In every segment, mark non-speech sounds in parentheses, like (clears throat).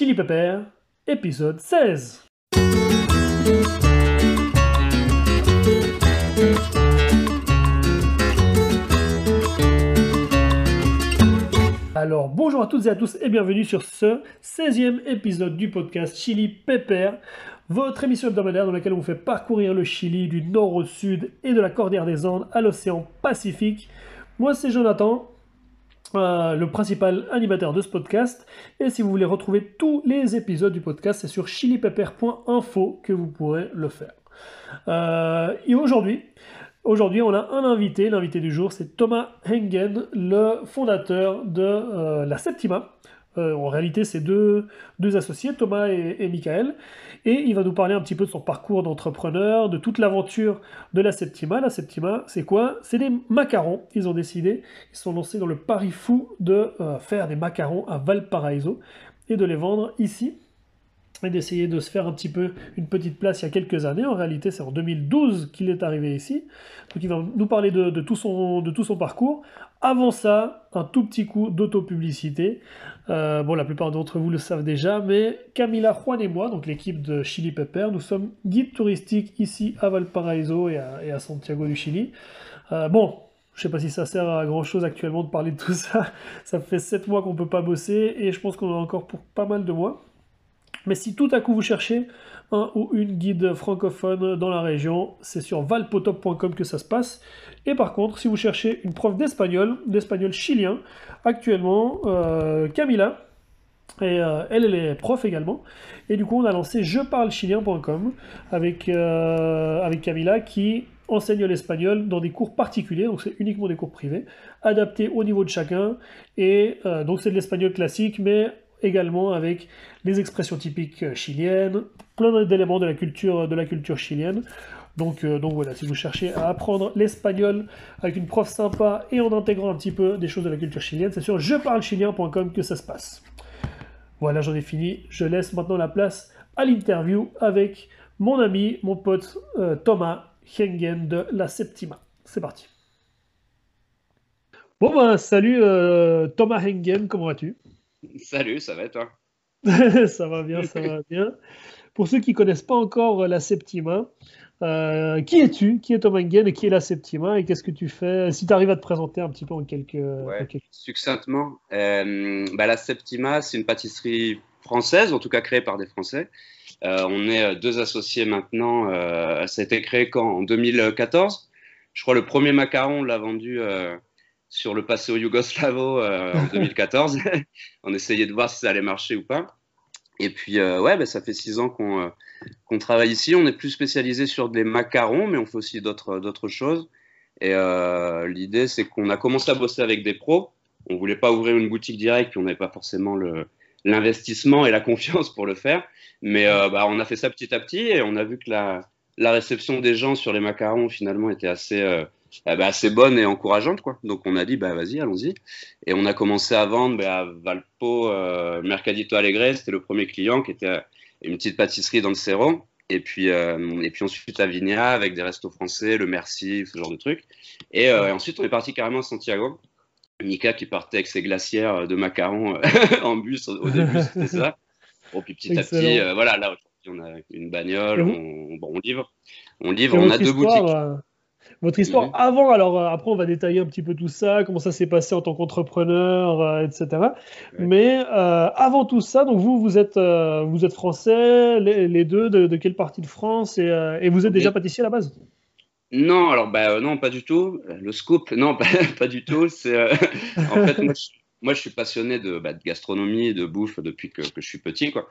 Chili Pepper, épisode 16. Alors bonjour à toutes et à tous et bienvenue sur ce 16e épisode du podcast Chili Pepper, votre émission hebdomadaire dans laquelle on vous fait parcourir le Chili du nord au sud et de la Cordillère des Andes à l'océan Pacifique. Moi c'est Jonathan, le principal animateur de ce podcast. Et si vous voulez retrouver tous les épisodes du podcast, c'est sur chilipepper.info que vous pourrez le faire. Euh, et aujourd'hui, aujourd'hui, on a un invité. L'invité du jour, c'est Thomas Hengen, le fondateur de euh, la Septima. En réalité, c'est deux, deux associés, Thomas et, et Michael. Et il va nous parler un petit peu de son parcours d'entrepreneur, de toute l'aventure de la Septima. La Septima, c'est quoi? C'est des macarons. Ils ont décidé, ils sont lancés dans le pari fou de euh, faire des macarons à Valparaiso et de les vendre ici et d'essayer de se faire un petit peu une petite place il y a quelques années. En réalité, c'est en 2012 qu'il est arrivé ici. Donc il va nous parler de, tout, son, de tout son parcours. Avant ça, un tout petit coup d'autopublicité. Euh, bon, la plupart d'entre vous le savent déjà, mais Camila Juan et moi, donc l'équipe de Chili Pepper, nous sommes guides touristiques ici à Valparaiso et à, Santiago du Chili. Euh, bon, je sais pas si ça sert à grand chose actuellement de parler de tout ça. (laughs) Ça fait 7 mois qu'on peut pas bosser et je pense qu'on a encore pour pas mal de mois. Mais si tout à coup vous cherchez un ou une guide francophone dans la région, c'est sur valpotop.com que ça se passe. Et par contre, si vous cherchez une prof d'espagnol, d'espagnol chilien, actuellement, euh, Camila, et euh, elle, est prof également. Et du coup, on a lancé jeparlechilien.com avec, euh, avec Camila qui enseigne l'espagnol dans des cours particuliers, donc c'est uniquement des cours privés, adaptés au niveau de chacun. Et donc c'est de l'espagnol classique, mais également avec les expressions typiques euh, chiliennes, plein d'éléments de la culture, de la culture chilienne. Donc, euh, donc voilà, si vous cherchez à apprendre l'espagnol avec une prof sympa et en intégrant un petit peu des choses de la culture chilienne, c'est sur jeparlechilien.com que ça se passe. Voilà, j'en ai fini. Je laisse maintenant la place à l'interview avec mon ami, mon pote euh, Thomas Hengen de la Septima. C'est parti. Bon ben, salut Thomas Hengen, comment vas-tu? (laughs) Salut, ça va et toi? (laughs) Ça va bien, ça va bien. Pour ceux qui ne connaissent pas encore la Septima, euh, qui es-tu? Qui est Thomas Nguyen et qui est la Septima? Et qu'est-ce que tu fais? Si tu arrives à te présenter un petit peu en quelques... Ouais, Succinctement, euh, bah, la Septima, c'est une pâtisserie française, en tout cas créée par des Français. Euh, on est deux associés maintenant. ça a été créé quand? En 2014. Je crois le premier macaron, on l'a vendu sur le passé au Yougoslavo euh, en (laughs) 2014. (laughs) on essayait de voir si ça allait marcher ou pas. Et puis, euh, ouais, bah, ça fait six ans qu'on euh, travaille ici. On est plus spécialisé sur des macarons, mais on fait aussi d'autres choses. Et l'idée, c'est qu'on a commencé à bosser avec des pros. On voulait pas ouvrir une boutique directe, puis on n'avait pas forcément l'investissement et la confiance pour le faire. Mais bah, on a fait ça petit à petit et on a vu que la, la réception des gens sur les macarons, finalement, était assez ben, assez bonne et encourageante. Quoi. Donc on a dit, bah, vas-y, allons-y. Et on a commencé à vendre bah, à Valpo, euh, Mercadito Alegre, c'était le premier client qui était une petite pâtisserie dans le Cerro. Et puis, euh, et puis ensuite à Vigna avec des restos français, le Merci, ce genre de trucs. Et, euh, ensuite on est parti carrément à Santiago. Mika qui partait avec ses glacières de macarons (laughs) en bus au début, c'était ça. Bon, puis petit à petit, voilà, là on a une bagnole, on, bon, on livre. On livre, on a deux boutiques votre histoire avant. Alors euh, après, on va détailler un petit peu tout ça, comment ça s'est passé en tant qu'entrepreneur, euh, etc. Mais euh, avant tout ça, donc vous, vous êtes, vous êtes français, les, deux, de, quelle partie de France et, vous êtes déjà pâtissier à la base? Non, alors bah, non, pas du tout. Le scoop, non, (laughs) pas, pas du tout. C'est en fait moi, je, moi, je suis passionné de, bah, de, gastronomie, de bouffe depuis que, que je suis petit, quoi.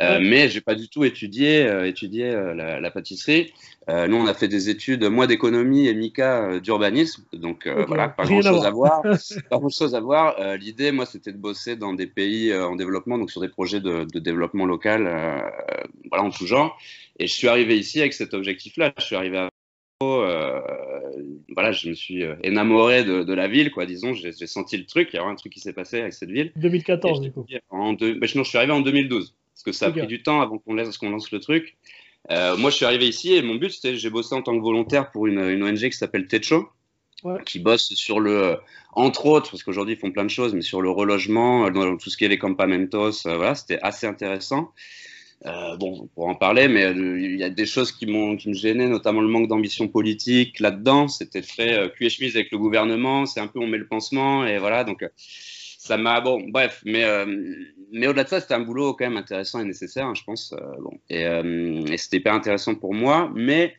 Euh, mais j'ai pas du tout étudié, euh, étudié euh, la, la, pâtisserie. Euh, nous, on a fait des études, moi d'économie et Mika d'urbanisme. Donc voilà, pas grand chose à voir. (laughs) pas grand chose à voir. L'idée, moi, c'était de bosser dans des pays en développement, donc sur des projets de, de développement local, voilà, en tout genre. Et je suis arrivé ici avec cet objectif-là. Je suis arrivé à voilà, je me suis euh, enamoré de, la ville, quoi. Disons, j'ai senti le truc. Il y a un truc qui s'est passé avec cette ville. 2014, du coup. En deux, bah, je suis arrivé en 2012 parce que ça a pris du temps avant qu'on lance, lance le truc. Euh, moi, je suis arrivé ici et mon but, c'était, j'ai bossé en tant que volontaire pour une, une ONG qui s'appelle Techo, qui bossent sur le, entre autres, parce qu'aujourd'hui ils font plein de choses, mais sur le relogement, dans tout ce qui est les campamentos, voilà, c'était assez intéressant. Euh, bon, pour en parler, mais euh, il y a des choses qui qui me gênaient, notamment le manque d'ambition politique là-dedans. C'était très euh, cul et chemise avec le gouvernement. C'est un peu on met le pansement et voilà. Donc ça m'a bon, bref. Mais mais au-delà de ça, c'était un boulot quand même intéressant et nécessaire, hein, je pense. bon, et, c'était hyper intéressant pour moi, mais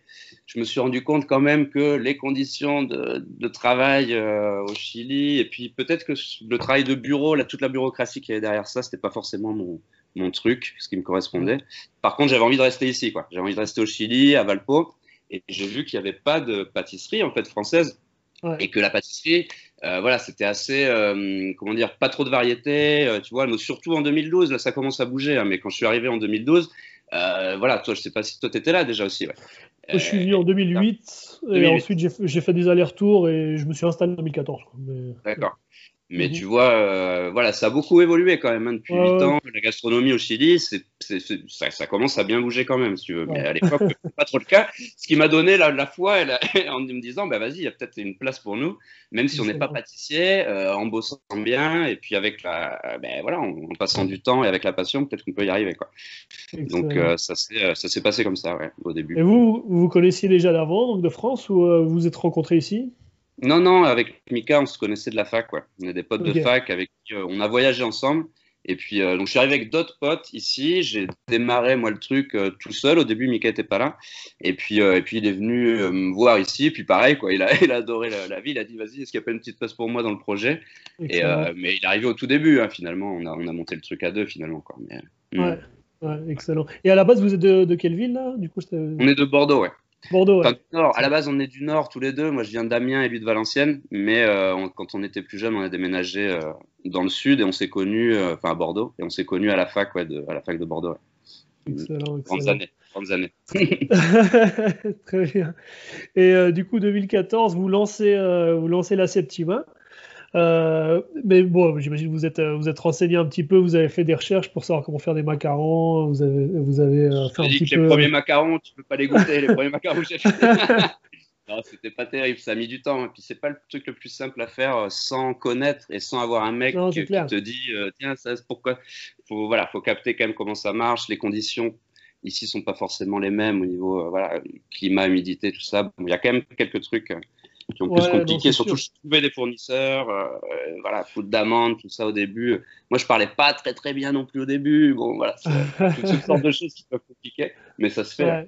je me suis rendu compte quand même que les conditions de, de travail au Chili et puis peut-être que le travail de bureau, là, toute la bureaucratie qui est derrière ça, c'était pas forcément mon mon truc, ce qui me correspondait. Par contre, j'avais envie de rester ici, quoi. J'avais envie de rester au Chili, à Valpo, et j'ai vu qu'il n'y avait pas de pâtisserie en fait française, et que la pâtisserie, euh, voilà, c'était assez, euh, comment dire, pas trop de variété, euh, tu vois. Mais surtout en 2012, là, ça commence à bouger. Hein, mais quand je suis arrivé en 2012, voilà, toi, je sais pas si toi t'étais là déjà aussi. Ouais. je suis venu en 2008, et ensuite j'ai fait des allers-retours et je me suis installé en 2014. D'accord. Mais mhm. tu vois, euh, voilà, ça a beaucoup évolué quand même hein, depuis 8 ans. La gastronomie au Chili, c'est, ça, ça, commence à bien bouger quand même, si tu veux. Mais à l'époque, (laughs) pas trop le cas. Ce qui m'a donné la, la foi (laughs) en me disant, bah vas-y, il y a peut-être une place pour nous, même si on n'est pas pâtissier, euh, en bossant bien, et puis avec la, ben, voilà, en, passant du temps et avec la passion, peut-être qu'on peut y arriver, quoi. Donc euh, ça, s'est, ça s'est passé comme ça, ouais, au début. Et vous, vous connaissiez déjà d'avant, donc de France, ou vous vous êtes rencontrés ici? Non, non, avec Mika, on se connaissait de la fac, quoi. On est des potes de fac avec qui euh, on a voyagé ensemble. Et puis, euh, donc, je suis arrivé avec d'autres potes ici. J'ai démarré, moi, le truc euh, tout seul. Au début, Mika était pas là. Et puis, et puis il est venu me voir ici. Et puis, pareil, quoi. Il a, (laughs) il a adoré la, vie. Il a dit, vas-y, est-ce qu'il n'y a pas une petite place pour moi dans le projet? Et, Mais il est arrivé au tout début, hein, finalement. On a, on a monté le truc à deux, finalement, quoi. Mais, ouais. Hmm. ouais. excellent. Et à la base, vous êtes de, de quelle ville, là? Du coup, On est de Bordeaux, ouais. Bordeaux. À la base, on est du Nord tous les deux. Moi, je viens d'Amiens et lui de Valenciennes. Mais euh, quand on était plus jeune, on a déménagé euh, dans le Sud et on s'est connus, euh, enfin à Bordeaux, et on s'est connus à la fac, ouais, de, à la fac de Bordeaux. Excellent, excellent. années. années. (laughs) Très bien. Et du coup, 2014, vous lancez, vous lancez la Septima. Euh, mais bon, j'imagine que vous êtes, vous êtes renseigné un petit peu, vous avez fait des recherches pour savoir comment faire des macarons, vous avez, vous avez euh, fait un petit que peu... Les premiers macarons, tu peux pas les goûter, les premiers (laughs) macarons que j'ai fait. (laughs) non, c'était pas terrible, ça a mis du temps. Et puis c'est pas le truc le plus simple à faire euh, sans connaître et sans avoir un mec qui, te dit tiens, ça pourquoi? Faut, voilà, faut capter quand même comment ça marche, les conditions ici sont pas forcément les mêmes au niveau voilà climat, humidité, tout ça. il y a quand même quelques trucs qui ont plus compliqué. Surtout, je trouvais des fournisseurs, euh, voilà, faute d'amende, tout ça au début. Moi, je parlais pas très très bien non plus au début. Bon, voilà, (laughs) toutes sortes de choses qui peuvent compliquer, mais ça se fait.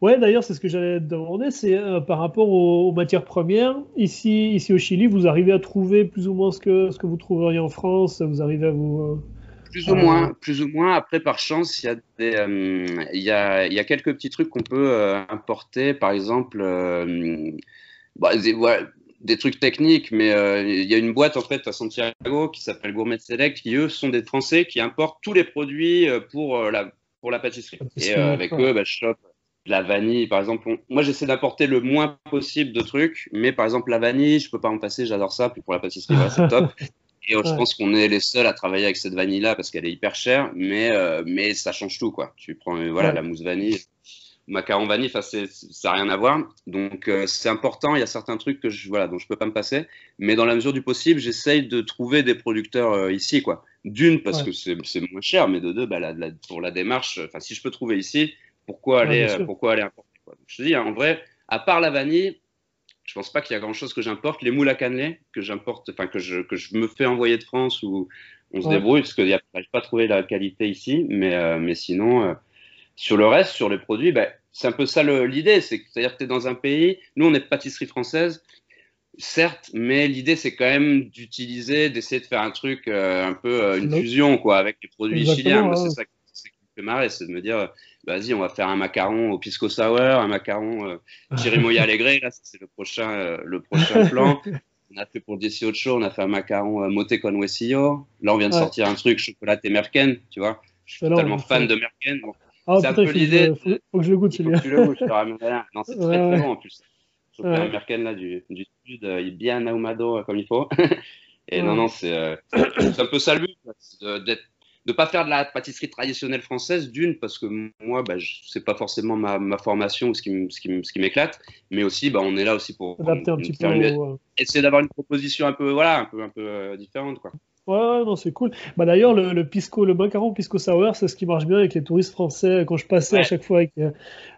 Ouais. d'ailleurs, c'est ce que j'allais te demander, c'est euh, par rapport aux, matières premières. Ici, ici au Chili, vous arrivez à trouver plus ou moins ce que, ce que vous trouveriez en France Vous arrivez à vous. Euh, plus ou moins, plus ou moins. Après, par chance, il y a des, il y a, il y a quelques petits trucs qu'on peut importer. Par exemple, bah, des, des, trucs techniques, mais euh, il y a une boîte en fait à Santiago qui s'appelle Gourmet Select, qui eux sont des Français qui importent tous les produits euh, pour, euh, la, pour la pâtisserie. Et avec eux, bah, je chope de la vanille, par exemple. moi, j'essaie d'apporter le moins possible de trucs, mais par exemple, la vanille, je peux pas en passer, j'adore ça. Puis pour la pâtisserie, c'est top. (laughs) Et je pense qu'on est les seuls à travailler avec cette vanille-là parce qu'elle est hyper chère, mais, mais ça change tout, quoi. Tu prends voilà, la mousse vanille, macaron vanille, ça n'a rien à voir. Donc euh, c'est important, il y a certains trucs que je, voilà, dont je ne peux pas me passer. Mais dans la mesure du possible, j'essaye de trouver des producteurs euh, ici. quoi. D'une, parce que c'est moins cher, mais de deux, bah, pour la démarche, si je peux trouver ici, pourquoi aller, euh, pourquoi aller importer quoi. Je te dis, hein, en vrai, à part la vanille, je pense pas qu'il y a grand chose que j'importe. Les moules à cannelé que j'importe, enfin que je, que je me fais envoyer de France ou on se débrouille parce que j'arrive pas à trouver la qualité ici, mais, mais sinon, sur le reste, sur les produits, bah, c'est un peu ça l'idée. C'est-à-dire que tu es dans un pays, nous on est pâtisserie française, certes, mais l'idée c'est quand même d'utiliser, d'essayer de faire un truc euh, un peu euh, une fusion quoi, avec les produits chiliens. C'est ça qui me fait marrer, c'est de me dire, vas-y, on va faire un macaron au pisco sour, un macaron euh, chirimoya (laughs) alegre, là c'est le prochain, euh, le prochain plan. On a fait pour DC Ocho, on a fait un macaron moté con huesillo. Là, on vient de sortir un truc chocolaté merken, tu vois. Je suis tellement fan de merken. Ah, c'est un peu l'idée. Faut, faut, que je le goûte celui-là. Tu le goûtes, je te ramène Non, c'est très très bon en plus. Le ouais. américaine là du, du sud, euh, il est bien ahumado euh, comme il faut. (laughs) Et non, non, c'est euh, un peu ça le but, d'être de pas faire de la pâtisserie traditionnelle française, d'une, parce que moi, bah, c'est pas forcément ma, ma, formation ou ce qui, ce m'éclate, mais aussi, bah, on est là aussi pour, Adapter un petit peu une, essayer d'avoir une proposition un peu, voilà, un peu, un peu euh, différente, quoi. Ouais, non, c'est cool. Bah, D'ailleurs, le, le, pisco, le macaron pisco sour, c'est ce qui marche bien avec les touristes français. Quand je passais à chaque fois avec, euh,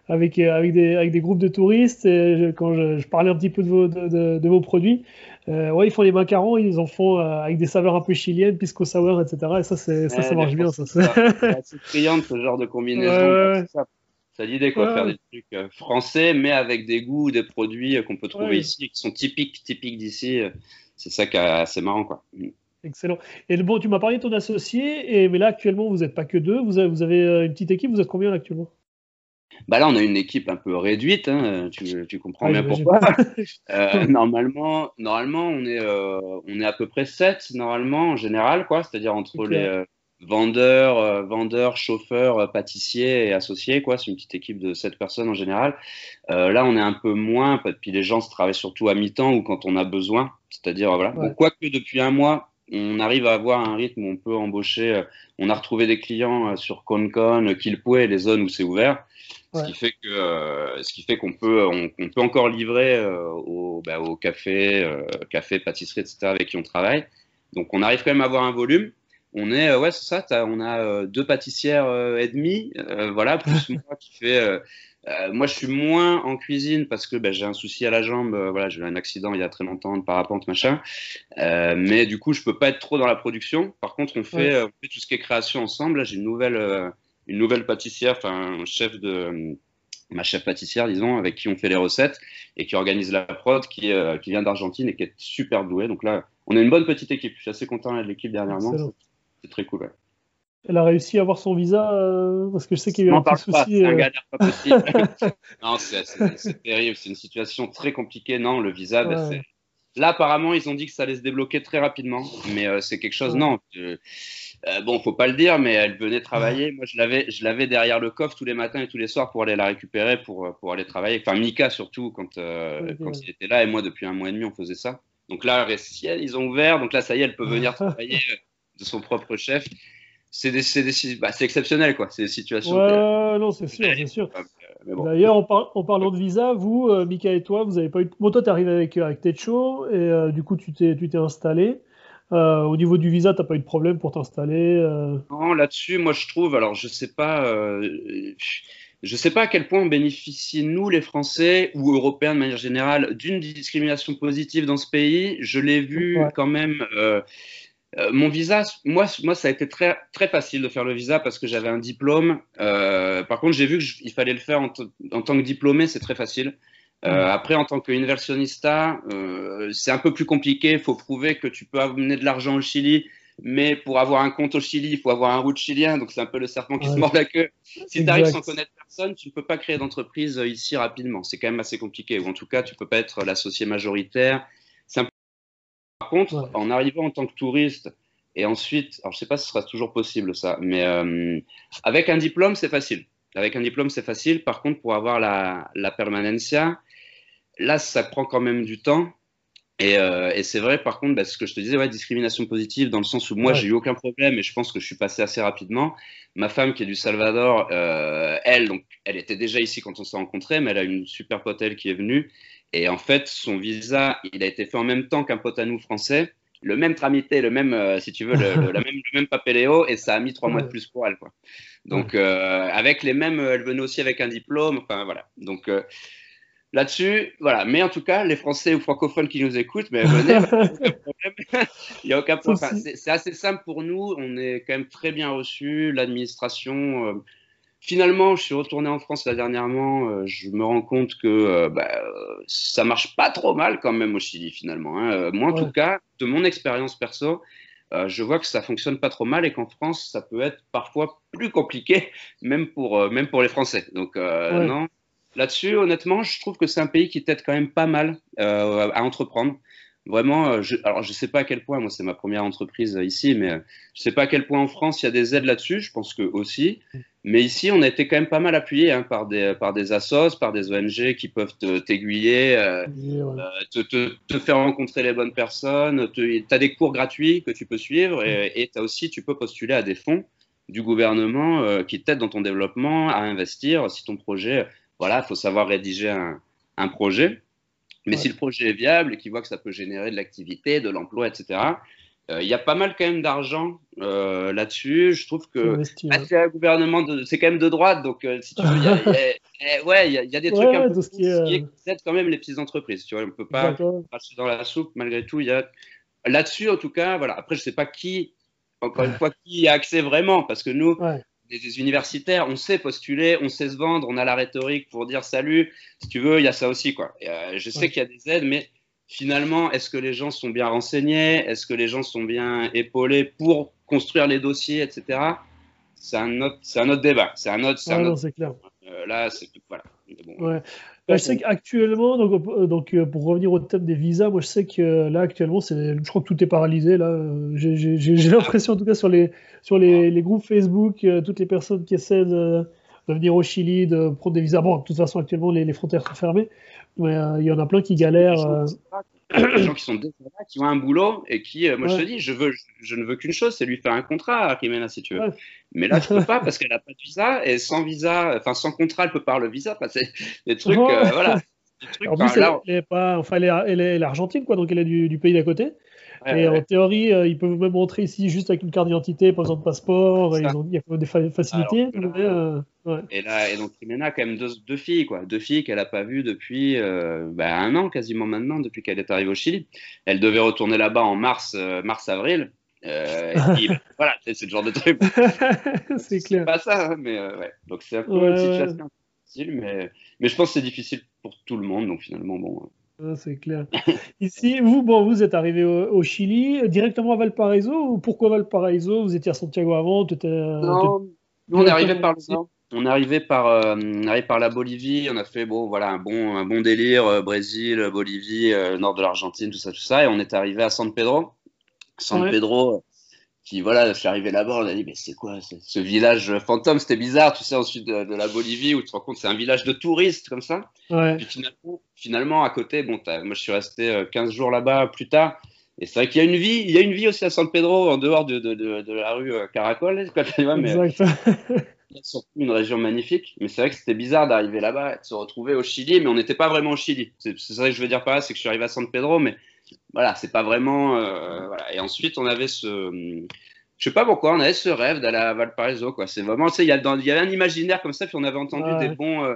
avec, euh, avec, des, avec des groupes de touristes, et quand je, je, parlais un petit peu de vos, de, de, vos produits, euh, ouais, ils font les macarons, ils en font avec des saveurs un peu chiliennes, pisco sour, etc. Et ça, ça, ça marche bien. Ça, c'est (laughs) criant ce genre de combinaison. Ça, ça l'idée, quoi, faire des trucs français, mais avec des goûts, des produits qu'on peut trouver ici, qui sont typiques, typiques d'ici. C'est ça qui est assez marrant, quoi. Excellent. Et bon, tu m'as parlé de ton associé, et, mais là actuellement vous n'êtes pas que deux, vous avez, vous avez, euh, une petite équipe, vous êtes combien là, actuellement? Bah Là on a une équipe un peu réduite, hein, tu, tu, comprends bien pourquoi. (laughs) euh, normalement, normalement on, est, euh, on est à peu près sept, normalement en général, quoi, c'est-à-dire entre okay. les euh, vendeurs, vendeurs, chauffeurs, pâtissiers et associés, quoi. c'est une petite équipe de sept personnes en général. là on est un peu moins, puis les gens se travaillent surtout à mi-temps ou quand on a besoin, c'est-à-dire voilà. Ouais. Bon, quoique depuis un mois, on arrive à avoir un rythme où on peut embaucher. Euh, on a retrouvé des clients euh, sur ConCon, Kilpue, les zones où c'est ouvert. Ouais. Ce qui fait que, euh, ce qui fait qu'on peut, on, on, peut encore livrer euh, au, bah, au café, euh, café, pâtisserie, etc. avec qui on travaille. Donc, on arrive quand même à avoir un volume. On est, ouais, c'est ça. on a deux pâtissières et demie, voilà, plus (laughs) moi qui fait euh, moi, je suis moins en cuisine parce que ben, j'ai un souci à la jambe. Euh, voilà, j'ai eu un accident il y a très longtemps de parapente, machin. Euh, mais du coup, je peux pas être trop dans la production. Par contre, on fait, ouais. Euh, on fait tout ce qui est création ensemble. Là, j'ai une nouvelle, euh, une nouvelle pâtissière, enfin, un chef de ma chef pâtissière, disons, avec qui on fait les recettes et qui organise la prod, qui, qui vient d'Argentine et qui est super douée. Donc là, on a une bonne petite équipe. Je suis assez content de l'équipe dernièrement. C'est très cool. Ouais. Elle a réussi à avoir son visa euh, parce que je sais qu'il y a eu un petit souci. C'est un galère pas possible. non, c'est terrible. C'est une situation très compliquée. Non, le visa, ouais. ben, là apparemment ils ont dit que ça allait se débloquer très rapidement, mais euh, c'est quelque chose. Ouais. Non, euh, bon, faut pas le dire, mais elle venait travailler. Moi, je l'avais, je l'avais derrière le coffre tous les matins et tous les soirs pour aller la récupérer pour pour aller travailler. Enfin, Mika surtout quand quand il était là et moi depuis un mois et demi on faisait ça. Donc là, ils ont ouvert. Donc là, ça y est, elle peut venir (laughs) travailler de son propre chef c'est bah, exceptionnel, quoi. C'est des situations. Ouais, non, c'est sûr, c'est sûr. Bon. D'ailleurs, en, par en, parlant de visa, vous, euh, Mika et toi, vous avez pas eu. Bon, toi, tu es arrivé avec, avec Techo et euh, du coup, tu t'es installé. Euh, au niveau du visa, tu n'as pas eu de problème pour t'installer euh... Non, là-dessus, moi, je trouve. Alors, je sais pas. Euh, je sais pas à quel point on bénéficie, nous, les Français ou Européens de manière générale, d'une discrimination positive dans ce pays. Je l'ai vu ouais. quand même. Euh, mon visa, moi, moi, ça a été très, très facile de faire le visa parce que j'avais un diplôme. Euh, par contre, j'ai vu qu'il fallait le faire en, en, tant que diplômé, c'est très facile. Euh, après, en tant qu'universionista, euh, c'est un peu plus compliqué. Il faut prouver que tu peux amener de l'argent au Chili, mais pour avoir un compte au Chili, il faut avoir un route chilien. Donc, c'est un peu le serpent qui ouais. se mord la queue. Si tu arrives sans connaître personne, tu ne peux pas créer d'entreprise ici rapidement. C'est quand même assez compliqué. Ou en tout cas, tu ne peux pas être l'associé majoritaire par contre, ouais. en arrivant en tant que touriste et ensuite, alors je sais pas si ce sera toujours possible ça, mais euh, avec un diplôme, c'est facile. Avec un diplôme, c'est facile. Par contre, pour avoir la, la permanencia, là, ça prend quand même du temps. Et, euh, et c'est vrai, par contre, bah, ce que je te disais, ouais, discrimination positive, dans le sens où moi, ouais. j'ai eu aucun problème et je pense que je suis passé assez rapidement. Ma femme, qui est du Salvador, euh, elle, donc, elle était déjà ici quand on s'est rencontrés, mais elle a une super pote, elle, qui est venue. Et en fait, son visa, il a été fait en même temps qu'un pote à nous français, le même tramité, le même, euh, si tu veux, le, le, la même, le même papéléo, et ça a mis trois mois de plus pour elle, quoi. Donc, euh, avec les mêmes, elle venait aussi avec un diplôme, enfin voilà. Donc, euh, là-dessus, voilà. Mais en tout cas, les Français ou francophones qui nous écoutent, mais venez, (laughs) il n'y a aucun problème. Enfin, c'est assez simple pour nous, on est quand même très bien reçus, l'administration euh, Finalement, je suis retourné en France là dernièrement. Euh, je me rends compte que euh, bah, ça marche pas trop mal quand même au Chili finalement. Hein. Euh, moi, en ouais. tout cas, de mon expérience perso, euh, je vois que ça fonctionne pas trop mal et qu'en France, ça peut être parfois plus compliqué, (laughs) même pour euh, même pour les Français. Donc ouais. non, là-dessus, honnêtement, je trouve que c'est un pays qui t'aide quand même pas mal à entreprendre. Vraiment, je, alors je sais pas à quel point, moi c'est ma première entreprise ici, mais je sais pas à quel point en France il y a des aides là-dessus. Je pense que aussi. Mais ici, on a été quand même pas mal appuyé hein, par, des, par des assos, par des ONG qui peuvent t'aiguiller, euh, euh, te, te, te, faire rencontrer les bonnes personnes. Tu as des cours gratuits que tu peux suivre et tu as aussi, tu peux postuler à des fonds du gouvernement euh, qui t'aident dans ton développement à investir. Si ton projet, voilà, il faut savoir rédiger un, un projet. Mais si le projet est viable et qu'il voit que ça peut générer de l'activité, de l'emploi, etc., il y a pas mal quand même d'argent euh, là-dessus. Je trouve que bah, c'est un gouvernement, c'est quand même de droite, donc euh, si tu veux, il y a, (laughs) eh, ouais, il y, a des trucs un peu qui, aident quand même les petites entreprises. Tu vois, on peut pas passer dans la soupe malgré tout. Il y a là-dessus, en tout cas, voilà. Après, je sais pas qui, encore une (laughs) fois, qui a accès vraiment, parce que nous, des universitaires, on sait postuler, on sait se vendre, on a la rhétorique pour dire salut. Si tu veux, il y a ça aussi, quoi. je sais qu'il y a des aides, mais finalement, est-ce que les gens sont bien renseignés? Est-ce que les gens sont bien épaulés pour construire les dossiers, etc. C'est un autre, c'est un autre débat. C'est un autre. C'est ah c'est clair. Euh, là, c'est voilà. ouais. Bah, je sais qu'actuellement, donc, euh, donc, euh, pour revenir au thème des visas, moi je sais que là actuellement, c'est, je crois que tout est paralysé. Là, j'ai, l'impression en tout cas sur les sur les, les groupes Facebook, toutes les personnes qui essaient de, de, venir au Chili, de prendre des visas. Bon, de toute façon actuellement les, les frontières sont fermées, mais euh, il y en a plein qui galèrent. Euh. Des gens qui sont qui ont un boulot et qui, euh, moi je te dis, je, veux, je, ne veux qu'une chose, c'est lui faire un contrat à Jimena si tu veux. Mais là, je peux (laughs) pas parce qu'elle n'a pas de visa et sans visa, enfin sans contrat, elle peut pas avoir le visa. Enfin, c'est des trucs, voilà. (laughs) en plus, elle, est pas, enfin, elle est, argentine, quoi, donc elle est du, du pays d'à côté et en théorie, euh, ils peuvent même rentrer ici juste avec une carte d'identité, pas besoin de passeport. il y a des facilités. Euh, et là, et donc Rimena a quand même deux, filles, quoi, deux filles qu'elle n'a pas vues depuis euh, bah, un an quasiment maintenant, depuis qu'elle est arrivée au Chili. Elle devait retourner là-bas en mars, mars avril. (laughs) voilà, c'est le genre de truc. (laughs) c'est clair. Pas ça, hein, mais ouais. Donc c'est un peu une situation difficile, mais mais je pense que c'est difficile pour tout le monde. Donc finalement, bon. Ah, c'est clair. Ici, vous, bon, vous êtes arrivé au, Chili, directement à Valparaiso ou pourquoi Valparaiso? Vous étiez à Santiago avant Non, on est arrivé par On est arrivé par, euh, par la Bolivie. On a fait bon, voilà, un bon, un bon délire euh, Brésil, Bolivie, euh, nord de l'Argentine, tout ça, tout ça, et on est arrivé à San Pedro. San Pedro, qui voilà, je suis arrivé là-bas, on a dit mais c'est quoi ce village fantôme? C'était bizarre, tu sais, au sud de, la Bolivie où tu te rends compte c'est un village de touristes comme ça. Ouais. Puis finalement, finalement, à côté, bon, moi je suis resté 15 euh, jours là-bas plus tard. Et c'est vrai qu'il y a une vie, il y a une vie aussi à San Pedro en dehors de, de, de, la rue euh, Caracol, quoi, tu vois, mais (laughs) une région magnifique. Mais c'est vrai que c'était bizarre d'arriver là-bas et de se retrouver au Chili, mais on n'était pas vraiment au Chili. C'est ça que je veux dire par là, c'est que je suis arrivé à San Pedro, mais voilà, c'est pas vraiment. Euh, voilà. Et ensuite, on avait ce. Je sais pas pourquoi, on avait ce rêve d'aller à Valparaiso, quoi. C'est vraiment, tu sais, il y, y, avait un imaginaire comme ça, puis on avait entendu des bons. Euh,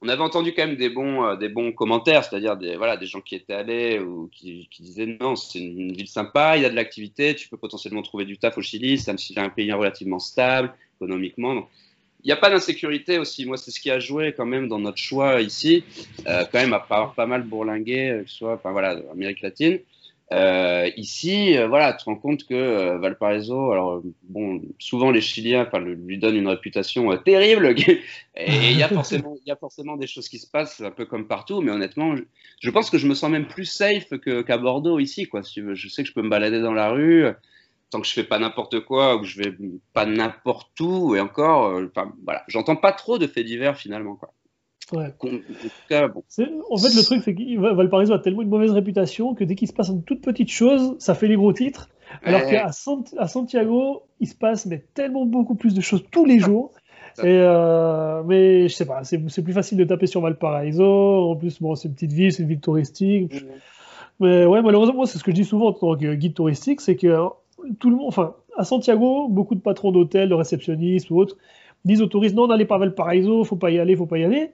on avait entendu quand même des bons, euh, des bons commentaires, c'est-à-dire des, voilà, des gens qui étaient allés ou qui, qui disaient non, c'est une, ville sympa, il y a de l'activité, tu peux potentiellement trouver du taf au Chili, c'est un pays relativement stable économiquement. Donc, il n'y a pas d'insécurité aussi. Moi, c'est ce qui a joué quand même dans notre choix ici, euh, quand même, à avoir pas mal bourlingué, que ce soit, enfin voilà, Amérique latine. Euh, ici, euh, voilà, tu te rends compte que euh, Valparaiso, alors bon, souvent les Chiliens, lui donnent une réputation terrible. (laughs) et il y a forcément, des choses qui se passent un peu comme partout, mais honnêtement, je, pense que je me sens même plus safe qu'à Bordeaux ici, quoi. Je sais que je peux me balader dans la rue tant que je fais pas n'importe quoi ou que je vais pas n'importe où et encore euh, enfin voilà j'entends pas trop de faits divers finalement quoi ouais. en, fait le truc c'est que Valparaiso a tellement une mauvaise réputation que dès qu'il se passe une toute petite chose ça fait les gros titres. Alors qu'à Santiago il se passe mais tellement beaucoup plus de choses tous les jours. Et euh, mais je sais pas c'est plus facile de taper sur Valparaiso. En plus bon c'est une petite ville c'est une ville touristique. Mm. mais ouais malheureusement c'est ce que je dis souvent en tant que guide touristique c'est que tout le monde, enfin, à Santiago, beaucoup de patrons d'hôtels, de réceptionnistes ou autres disent aux touristes non, n'allez pas à Valparaiso, faut pas y aller, faut pas y aller.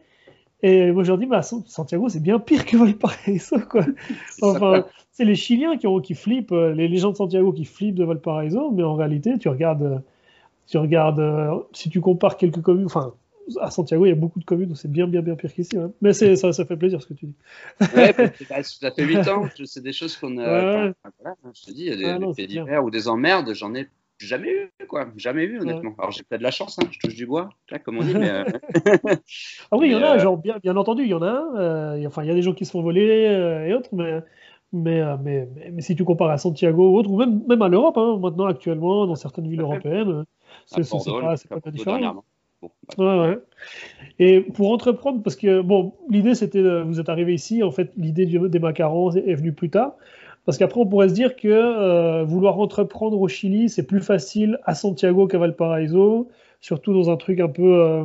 Et moi je leur dis, bah, Santiago c'est bien pire que Valparaiso, quoi. (laughs) Enfin, c'est les Chiliens qui, ont, qui flippent, euh, les, gens de Santiago qui flippent de Valparaiso, mais en réalité, tu regardes, tu regardes, euh, si tu compares quelques communes, enfin, à Santiago, il y a beaucoup de communes où c'est bien, bien, bien pire qu'ici. Hein. Mais ça, ça fait plaisir ce que tu dis. ouais, bah, ça fait 8 ans, c'est des choses qu'on a. voilà, je te dis, il y a des, ah faits divers ou des emmerdes, j'en ai jamais eu, quoi. Jamais vu, honnêtement. Alors j'ai peut-être de la chance, hein, je touche du bois, comme on dit, mais. Euh, (laughs) ah oui, il y en a, euh, genre, bien, bien entendu, il y en a un. Euh, enfin, il y a des gens qui se font voler et autres, mais. Mais, mais, mais, si tu compares à Santiago ou autre, ou même, même à l'Europe, hein, maintenant, actuellement, dans certaines villes européennes, c'est pas, pas différent. Ouais, ouais. Et pour entreprendre, parce que bon, l'idée c'était, vous êtes arrivé ici, en fait, l'idée des macarons est venue plus tard. Parce qu'après, on pourrait se dire que euh, vouloir entreprendre au Chili, c'est plus facile à Santiago qu'à Valparaiso, surtout dans un truc un peu, euh,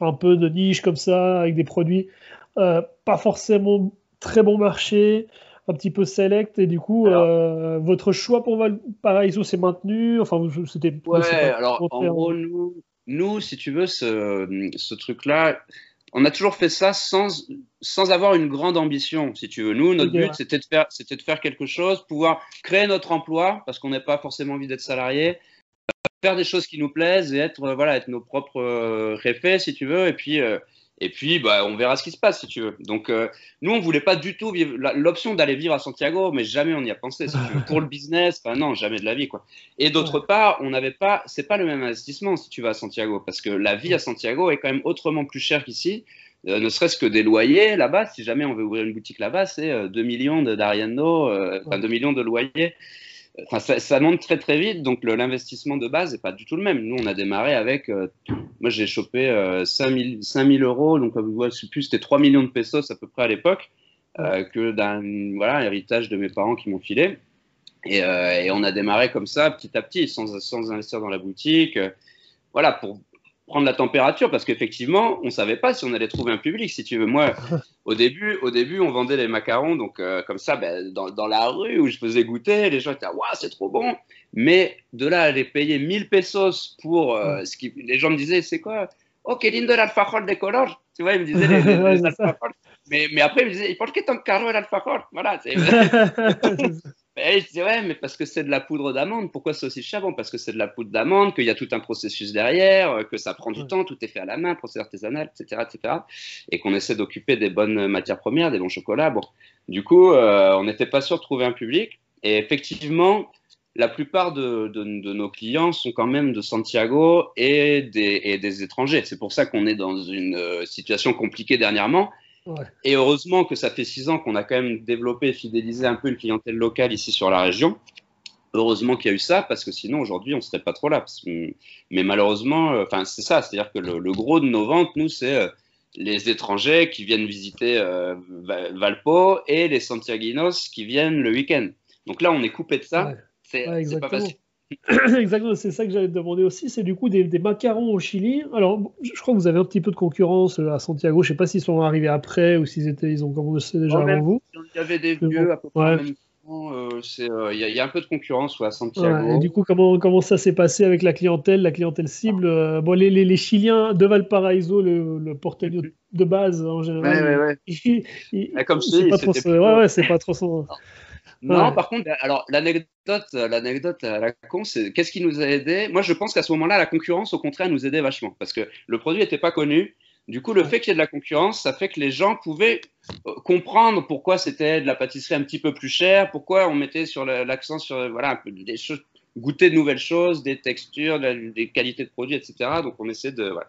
un peu de niche comme ça, avec des produits euh, pas forcément très bon marché, un petit peu select. Et du coup, votre choix pour Valparaiso s'est maintenu. Enfin, c'était. Ouais, alors en gros, nous, nous, si tu veux, ce, ce truc-là, on a toujours fait ça sans, sans avoir une grande ambition, si tu veux. Nous, notre but, c'était de, faire, c'était de faire quelque chose, pouvoir créer notre emploi, parce qu'on n'a pas forcément envie d'être salarié, faire des choses qui nous plaisent et être, voilà, être nos propres euh, si tu veux, et puis, euh, et puis, bah, on verra ce qui se passe, si tu veux. Donc, euh, nous, on voulait pas du tout vivre l'option d'aller vivre à Santiago, mais jamais on y a pensé. Si tu veux. (laughs) Pour le business, non, jamais de la vie, quoi. Et d'autre part, on n'avait pas, c'est pas le même investissement si tu vas à Santiago, parce que la vie à Santiago est quand même autrement plus chère qu'ici. Euh, ne serait-ce que des loyers là-bas, si jamais on veut ouvrir une boutique là-bas, c'est 2 euh, millions d'Ariano, enfin 2 millions de loyers ça, ça, monte très très vite, donc l'investissement de base n'est pas du tout le même. Nous, on a démarré avec, euh, moi j'ai chopé euh, 5 000 euros, donc je sais plus, c'était 3 millions de pesos à peu près à l'époque, euh, que d'un voilà, héritage de mes parents qui m'ont filé. Et, euh, et, on a démarré comme ça, petit à petit, sans, sans investir dans la boutique. voilà, pour, prendre la température parce qu'effectivement, on savait pas si on allait trouver un public. Si tu veux, moi, (laughs) au début, au début, on vendait les macarons, donc euh, comme ça, ben, dans, dans, la rue où je faisais goûter, les gens étaient waouh, c'est trop bon. Mais de là à payer 1000 pesos pour euh, ce qui, les gens me disaient, c'est quoi? Oh, qué lindo el alfajor de color. Tu vois, ils me disaient (laughs) les, les, les. Mais, mais après, ils me disaient, ¿y por qué tan caro el alfajor? Voilà. (laughs) (laughs) Et je dis ouais, mais parce que c'est de la poudre d'amande. Pourquoi c'est aussi cher Bon, parce que c'est de la poudre d'amande, qu'il y a tout un processus derrière, euh, que ça prend du temps, tout est fait à la main, procédé artisanal, etc., etc. Et qu'on essaie d'occuper des bonnes matières premières, des bons chocolats. Bon, du coup, euh, on n'était pas sûr de trouver un public. Et effectivement, la plupart de, de, de, nos clients sont quand même de Santiago et des, et des étrangers. C'est pour ça qu'on est dans une euh, situation compliquée dernièrement et heureusement que ça fait six ans qu'on a quand même développé et fidélisé un peu une clientèle locale ici sur la région. Heureusement qu'il y a eu ça, parce que sinon aujourd'hui on ne serait pas trop là. Mais malheureusement, euh, enfin c'est ça, c'est-à-dire que le, gros de nos ventes, nous, c'est euh, les étrangers qui viennent visiter euh, Valpo et les Santiaguinos qui viennent le week-end. Donc là, on est coupé de ça. C'est pas facile. (clears throat) Exactement, c'est ça que j'allais te demander aussi. C'est du coup des, macarons au Chili. Alors, je crois que vous avez un petit peu de concurrence euh, à Santiago. Je ne sais pas s'ils sont arrivés après ou s'ils étaient, ils ont commencé déjà avant vous. Il y avait des vieux à peu près même euh, euh, Il y, a un peu de concurrence à Santiago. et du coup, comment, comment ça s'est passé avec la clientèle, la clientèle cible bon, les, les, les, Chiliens de Valparaiso, le, le portfolio de base en général. Ouais, ouais, Comme c'est pas, trop, ouais, ouais, c'est pas trop son. (laughs) Non, par contre, alors l'anecdote, l'anecdote à la con, c'est qu'est-ce qui nous a aidé Moi, je pense qu'à ce moment-là, la concurrence, au contraire, nous aidait vachement parce que le produit n'était pas connu. Du coup, le fait qu'il y ait de la concurrence, ça fait que les gens pouvaient euh, comprendre pourquoi c'était de la pâtisserie un petit peu plus chère, pourquoi on mettait sur l'accent sur voilà un peu des choses, goûter de nouvelles choses, des textures, des qualités de produits, etc. Donc on essaie de voilà.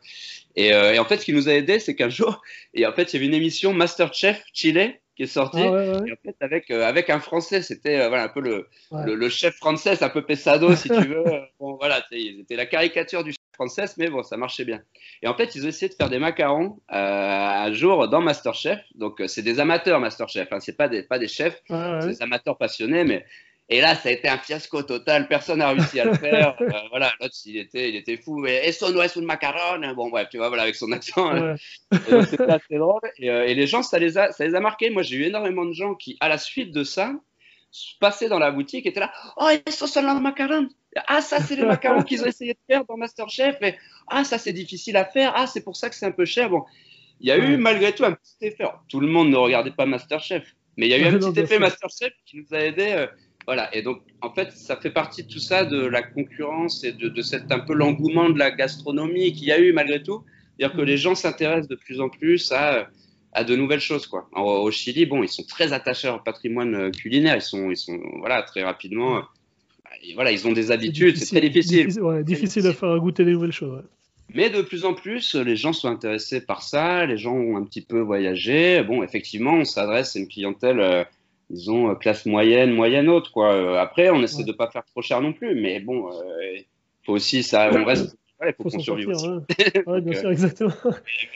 et, euh, et, en fait, ce qui nous a aidé, c'est qu'un (laughs) jour, et en fait, il y avait une émission Masterchef Chile qui est sorti. Ah et en fait, avec, euh, avec un Français, c'était euh, voilà, un peu le, le, chef français, un peu pesado, si tu (laughs) veux. bon, voilà, c'était la caricature du chef français, mais bon, ça marchait bien. Et en fait, ils ont essayé de faire des macarons euh, un jour dans Masterchef. Donc, c'est des amateurs Masterchef, hein, c'est pas des, pas des chefs, c'est des amateurs passionnés, mais et là, ça a été un fiasco total. Personne n'a réussi à le faire. (laughs) euh, voilà, l'autre, il était, il était fou. Et eso no es un macaron. Bon, bref, tu vois, voilà, avec son accent. Hein. C'était assez drôle. Et, euh, et, les gens, ça les a, ça les a marqués. Moi, j'ai eu énormément de gens qui, à la suite de ça, passaient dans la boutique et étaient là. Oh, eso son los macarons. Ah, ça, c'est les macarons qu'ils ont essayé de faire dans Masterchef. Et ah, ça, c'est difficile à faire. Ah, c'est pour ça que c'est un peu cher. Bon, il y a eu malgré tout un petit effet. Tout le monde ne regardait pas Masterchef. Mais il y a eu un petit effet Masterchef qui nous a aidés. Euh, voilà, et donc en fait, ça fait partie de tout ça, de la concurrence et de, de cet un peu l'engouement de la gastronomie qu'il y a eu malgré tout. C'est-à-dire que les gens s'intéressent de plus en plus à, à de nouvelles choses. Quoi. au Chili, bon, ils sont très attachés au patrimoine euh, culinaire. Ils sont, ils sont voilà, très rapidement. voilà, ils ont des habitudes, c'est très difficile. Difficile, ouais, difficile de faire goûter des nouvelles choses. Ouais. Mais de plus en plus, les gens sont intéressés par ça, les gens ont un petit peu voyagé. Bon, effectivement, on s'adresse à une clientèle euh, disons, euh, classe moyenne, moyenne haute, quoi. Euh, après, on essaie ouais. de pas faire trop cher non plus, mais bon, euh, faut aussi, ça, on reste il faut, qu'on survive aussi. Ouais. bien sûr, exactement.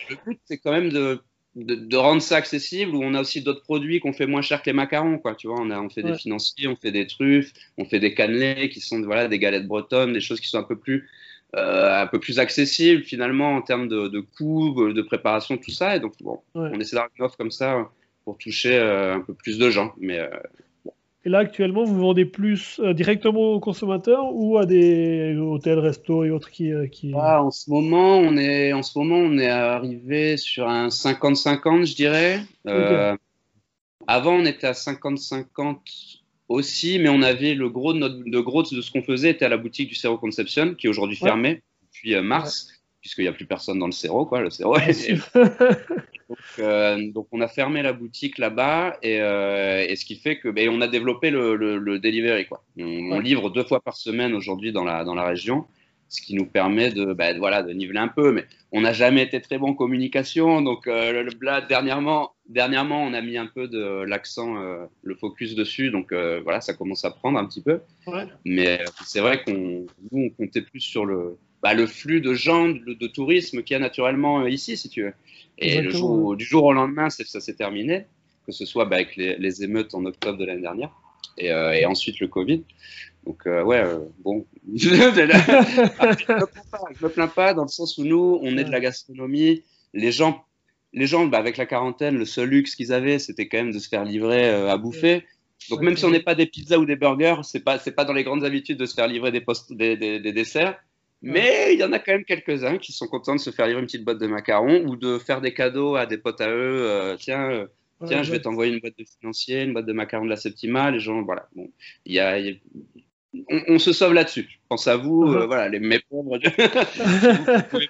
Le but, c'est quand même de, de, rendre ça accessible où on a aussi d'autres produits qu'on fait moins cher que les macarons quoi tu vois on a on fait des financiers on fait des truffes on fait des cannelés qui sont voilà des galettes bretonnes des choses qui sont un peu plus euh, un peu plus accessibles finalement en termes de, de coûts de préparation tout ça et donc bon on essaie d'avoir une offre comme ça pour toucher euh, un peu plus de gens mais euh, et là, actuellement, vous vendez plus euh, directement aux consommateurs ou à des hôtels, restos et autres qui. Qui... Ah, en, ce moment, on est, en ce moment, on est arrivé sur un 50-50, je dirais. Avant, on était à 50-50 aussi, mais on avait le gros de, notre, de, gros de ce qu'on faisait était à la boutique du Zero Conception, qui est aujourd'hui fermée depuis mars puisqu'il n'y a plus personne dans le Céro, quoi. Le Céro (laughs) donc, euh, donc, on a fermé la boutique là-bas et, euh, et, ce qui fait que ben, on a développé le, le, delivery, quoi. On, livre deux fois par semaine aujourd'hui dans la, dans la région, ce qui nous permet de, ben, voilà, de niveler un peu. Mais on n'a jamais été très bon en communication, donc euh, là, dernièrement, dernièrement, on a mis un peu de l'accent, euh, le focus dessus, donc voilà, ça commence à prendre un petit peu. Ouais. Mais c'est vrai qu'on nous, on comptait plus sur le bah, le flux de gens, de, tourisme qu'il y a naturellement euh, ici, si tu veux. Et le jour, du jour au lendemain, ça s'est terminé, que ce soit bah, avec les, émeutes en octobre de l'année dernière et, euh, et, ensuite le Covid. Donc, euh, ouais, bon, (laughs) je ne me, plains pas dans le sens où nous, on est de la gastronomie. Les gens, les gens bah, avec la quarantaine, le seul luxe qu'ils avaient, c'était quand même de se faire livrer à bouffer. Donc, même si on n'est pas des pizzas ou des burgers, c'est pas, pas dans les grandes habitudes de se faire livrer des, des, des, des desserts. Mais il y en a quand même quelques-uns qui sont contents de se faire livrer une petite boîte de macarons ou de faire des cadeaux à des potes à eux. Euh, tiens, euh, tiens, je vais t'envoyer une boîte de financier, une boîte de macarons de la Septima. Les gens, voilà. Bon, il y a, on, se sauve là-dessus. Je pense à vous, euh, voilà, les mes pauvres. (laughs)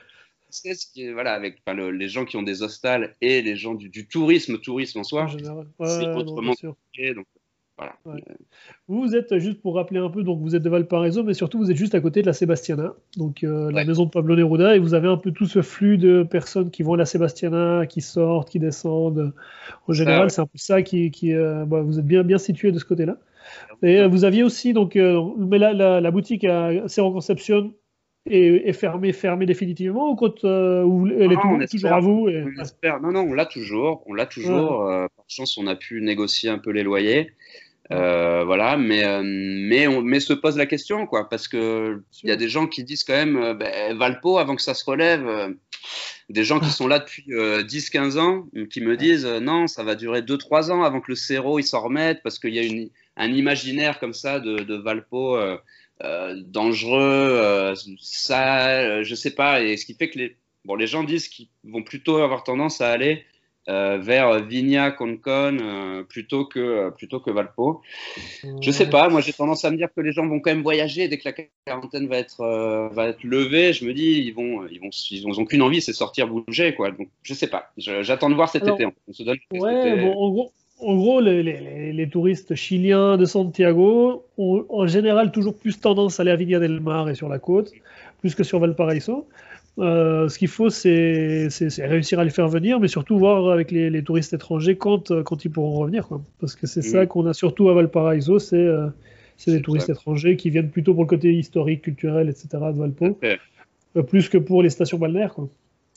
Voilà, avec enfin, les gens qui ont des hostales et les gens du, tourisme, tourisme en soi, c'est autrement compliqué. Donc, vous, êtes, juste pour rappeler un peu, donc vous êtes de Valparaiso, mais surtout vous êtes juste à côté de la Sébastiana, donc euh, la maison de Pablo Neruda, et vous avez un peu tout ce flux de personnes qui vont à la Sébastiana, qui sortent, qui descendent. En général, c'est un peu ça qui. qui euh, bah, vous êtes bien, bien situé de ce côté-là. Et euh, vous aviez aussi, donc, mais la, la, boutique à Cerro Conception est, fermée, fermée définitivement ou quand, elle est toujours à vous Non, non, on l'a toujours. On l'a toujours. par chance, on a pu négocier un peu les loyers. Euh, voilà, mais, euh, mais, on, mais se pose la question, quoi, parce que il y a des gens qui disent quand même, euh, ben, Valpo, avant que ça se relève, des gens qui sont là depuis 10-15 ans, qui me disent, non, ça va durer 2-3 ans avant que le Cerro il s'en remette, parce qu'il y a une, un imaginaire comme ça de, de Valpo dangereux, ça, je sais pas, et ce qui fait que les, bon, les gens disent qu'ils vont plutôt avoir tendance à aller vers Vigna, Concon, euh, plutôt, que, euh, plutôt que Valpo. Je sais pas, moi j'ai tendance à me dire que les gens vont quand même voyager dès que la quarantaine va être, va être levée. Je me dis, ils vont, ils vont, ils ont, qu'une envie, c'est sortir bouger, quoi. Donc je sais pas, j'attends de voir cet été. On se donne ouais, bon, en gros, en gros les, les, les, touristes chiliens de Santiago ont en général toujours plus tendance à aller à Viña del Mar et sur la côte, plus que sur Valparaiso. Euh, ce qu'il faut, c'est réussir à les faire venir, mais surtout voir avec les, touristes étrangers quand, euh, quand ils pourront revenir. Quoi. Parce que c'est ça qu'on a surtout à Valparaiso, c'est euh, des touristes étrangers qui viennent plutôt pour le côté historique, culturel, etc. de Valpo, plus que pour les stations balnéaires. Quoi.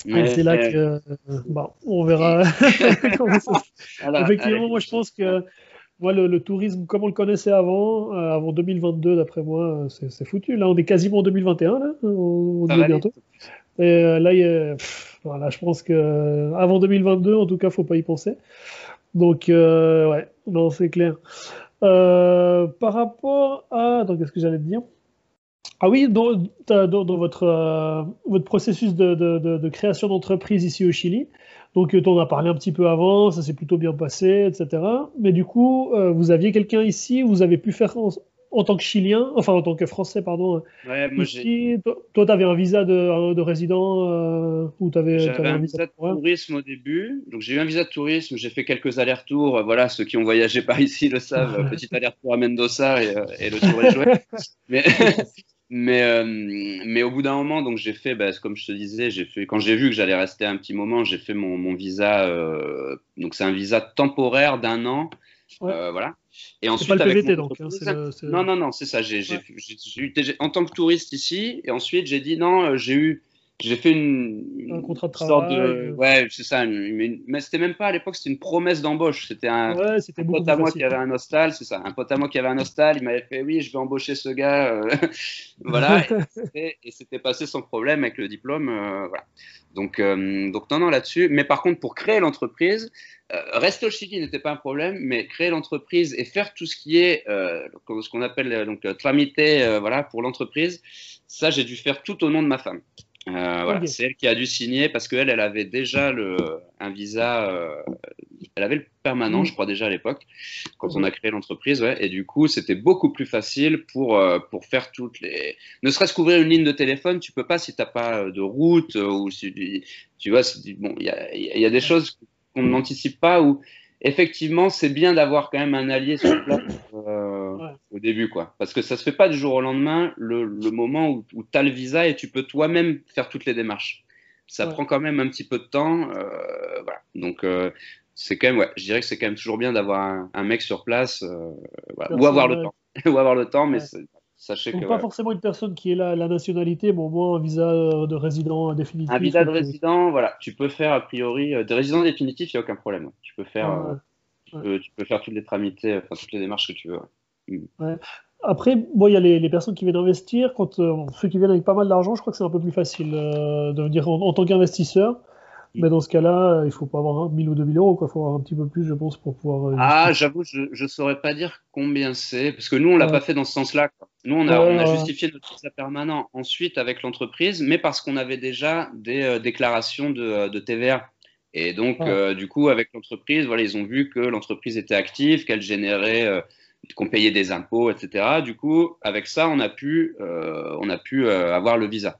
c'est là que. Bah, on verra (laughs) Effectivement, moi je pense que moi, le, tourisme, comme on le connaissait avant, avant 2022, d'après moi, c'est foutu. Là, on est quasiment en 2021, là. On, on bientôt. Et euh, là, je pense que euh, avant 2022, en tout cas, faut pas y penser. Donc, euh, ouais, non, c'est clair. par rapport à. Attends, qu'est-ce que j'allais dire? Ah oui, dans, votre, processus de, création d'entreprise ici au Chili, donc, tu en as parlé un petit peu avant, ça s'est plutôt bien passé, etc. Mais du coup, vous aviez quelqu'un ici, vous avez pu faire en tant que Chilien, enfin en tant que Français, pardon. Ouais, moi ici, toi, tu avais un visa de, de résident euh, ou tu avais, un visa de tourisme au début. Donc j'ai eu un visa de tourisme, j'ai fait quelques allers-retours. Voilà, ceux qui ont voyagé par ici le savent. (laughs) petit aller-retour à Mendoza et, euh, et, le tour est joué. (laughs) mais, (laughs) mais, euh, mais au bout d'un moment, donc j'ai fait, bah, comme je te disais, j'ai fait quand j'ai vu que j'allais rester un petit moment, j'ai fait mon, mon visa. donc c'est un visa temporaire d'un an. Euh, voilà. Et ensuite, pas le avec PVT, mon donc, hein, le- Non, non, non, c'est ça. J'ai, Ouais. en tant que touriste ici, et ensuite j'ai dit non, euh, j'ai eu, j'ai fait une, Un contrat de sorte travail, de, euh. ouais, c'est ça. une- une- mais c'était même pas à l'époque, c'était une promesse d'embauche. C'était un, Ouais, un pote à moi facile. qui avait un hostal, c'est ça. Un pote à moi qui avait un hostal, il m'avait fait oui, je vais embaucher ce gars, euh, (laughs) voilà. (laughs) et c'était- passé sans problème avec le diplôme, euh, voilà. Donc, euh, donc non, non là-dessus. Mais par contre, pour créer l'entreprise, rester au Chili n'était pas un problème, mais créer l'entreprise et faire tout ce qui est ce qu'on appelle donc tramité, euh, voilà, pour l'entreprise, ça j'ai dû faire tout au nom de ma femme. Euh, voilà, c'est elle qui a dû signer parce qu'elle, elle avait déjà le, un visa, euh, elle avait le permanent, Mm. je crois déjà à l'époque, quand on a créé l'entreprise, ouais, et du coup c'était beaucoup plus facile pour euh, pour faire toutes les, ne serait-ce qu'ouvrir une ligne de téléphone, tu peux pas si t'as pas de route ou si tu vois, si- bon, il y a, y a des choses qu'on n'anticipe pas ou effectivement c'est bien d'avoir quand même un allié sur place Ouais. au début quoi, parce que ça se fait pas du jour au lendemain le, le moment où, où tu as le visa et tu peux toi-même faire toutes les démarches. Ça Ouais. prend quand même un petit peu de temps, euh, voilà. Donc euh, c'est quand même, ouais, je dirais que c'est quand même toujours bien d'avoir un, un mec sur place, euh, voilà. ou avoir le temps, (laughs) ou avoir le temps, mais sachez Donc que pas ouais, forcément une personne qui est là, la nationalité, mais au moins un visa de résident définitif. un visa de résident, voilà, tu peux faire a priori de résident définitif, il n'y a aucun problème. Tu peux faire, tu, peux, tu peux faire toutes les tramités, enfin toutes les démarches que tu veux. Ouais. Après, bon, il y a les, les personnes qui viennent investir. Quand euh, ceux qui viennent avec pas mal d'argent, je crois que c'est un peu plus facile euh, de venir en, en tant qu'investisseur. Mais dans ce cas-là, euh, il faut pas avoir 1000 ou 2000 euros. Il faut avoir un petit peu plus, je pense, pour pouvoir. Ah, j'avoue, je ne saurais pas dire combien c'est, parce que nous, on l'a Ouais. pas fait dans ce sens-là. Nous, on a, Ouais, on a ouais. justifié notre visa permanent ensuite avec l'entreprise, mais parce qu'on avait déjà des euh, déclarations de, de TVA. Et donc, euh, du coup, avec l'entreprise, voilà, ils ont vu que l'entreprise était active, qu'elle générait, qu'on payait des impôts, etc. Du coup, avec ça, on a pu, euh, on a pu euh, avoir le visa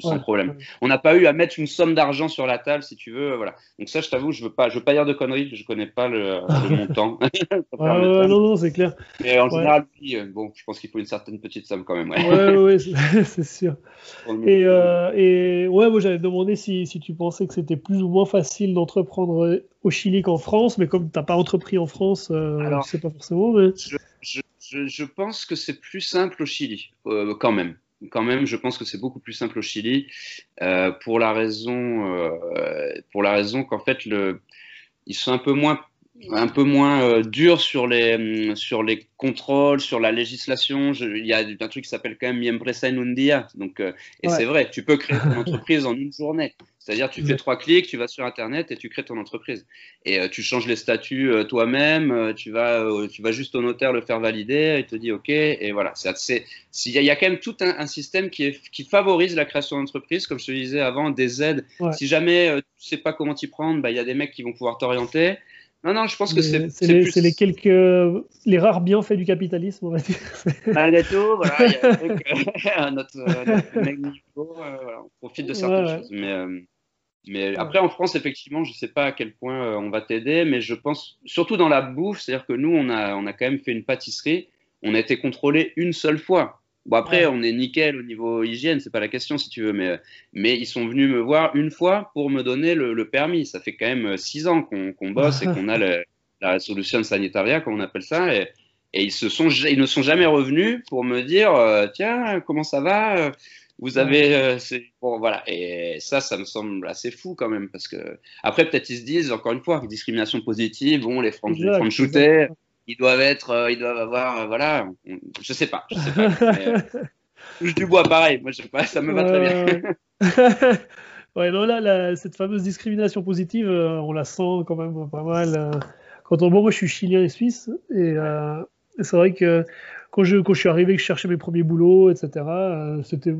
sans Ouais, problème. ouais. On n'a pas eu à mettre une somme d'argent sur la table, si tu veux, euh, voilà. Donc ça, je t'avoue, je veux pas, je veux pas dire de conneries, je connais pas le, le (laughs) montant. (laughs) Faire. non, non, c'est clair. Mais en Ouais. général, oui, euh, bon, je pense qu'il faut une certaine petite somme quand même. Ouais. Ouais, (laughs) c'est sûr. Et, euh, et ouais, moi j'avais demandé si, si tu pensais que c'était plus ou moins facile d'entreprendre euh, au Chili qu'en France, mais comme t'as pas entrepris en France, euh, Alors- je sais pas forcément. Mais... je, je, je pense que c'est plus simple au Chili, euh, quand même. Quand même, je pense que c'est beaucoup plus simple au Chili euh, pour la raison, euh, pour la raison qu'en fait, le, ils sont un peu moins, un peu moins euh, durs sur les, hum, sur les contrôles, sur la législation. Il y a un truc qui s'appelle quand même mi empresa en un. Donc, euh, et Ouais. c'est vrai, tu peux créer ton (laughs) entreprise en une journée. C'est-à-dire, tu fais trois clics, tu vas sur Internet et tu crées ton entreprise. Et euh, tu changes les statuts euh, toi-même, euh, tu, vas, euh, tu vas juste au notaire le faire valider, il te dit OK, et voilà. Y, il y a quand même tout un, un système qui, est, qui favorise la création d'entreprise, comme je te disais avant, des aides. Ouais. Si jamais euh, tu sais pas comment t'y prendre, bah, il y a des mecs qui vont pouvoir t'orienter. Non, non, je pense que c'est C'est les, plus. c'est les quelques, les rares bienfaits du capitalisme, on va dire. Malgré tout, voilà, il y a (laughs) euh, (laughs) notre, euh, notre niveau, euh, voilà, on profite de certaines Ouais, ouais. choses. Mais, euh, mais après, en France, effectivement, je ne sais pas à quel point euh, on va t'aider, mais je pense, surtout dans la bouffe, c'est-à-dire que nous, on a, on a quand même fait une pâtisserie, on a été contrôlé une seule fois. Bon, après, Ouais. on est nickel au niveau hygiène, c'est pas la question si tu veux, mais, mais ils sont venus me voir une fois pour me donner le, le permis. Ça fait quand même euh, six ans qu'on bosse et qu'on a le- (laughs) la solution sanitaria, comme on appelle ça, et, et ils, se sont, ils ne sont jamais revenus pour me dire euh, tiens, comment ça va euh, Vous avez. euh, bon, voilà. Et ça, ça me semble assez fou quand même. Parce que. Après, peut-être ils se disent, encore une fois, discrimination positive, bon, les francs exact. Ils doivent être. euh, ils doivent avoir. euh, voilà. Je sais pas. Je sais pas. (laughs) mais, euh, touche du bois, pareil. Moi, je sais pas, ça me va très bien. ouais, (laughs) non, là, la- cette fameuse discrimination positive, on la sent quand même pas mal. quand on, bon, moi, je suis chilien et suisse, et, euh, et c'est vrai que quand je, quand je suis arrivé, que je cherchais mes premiers boulots, etc., euh, c'était,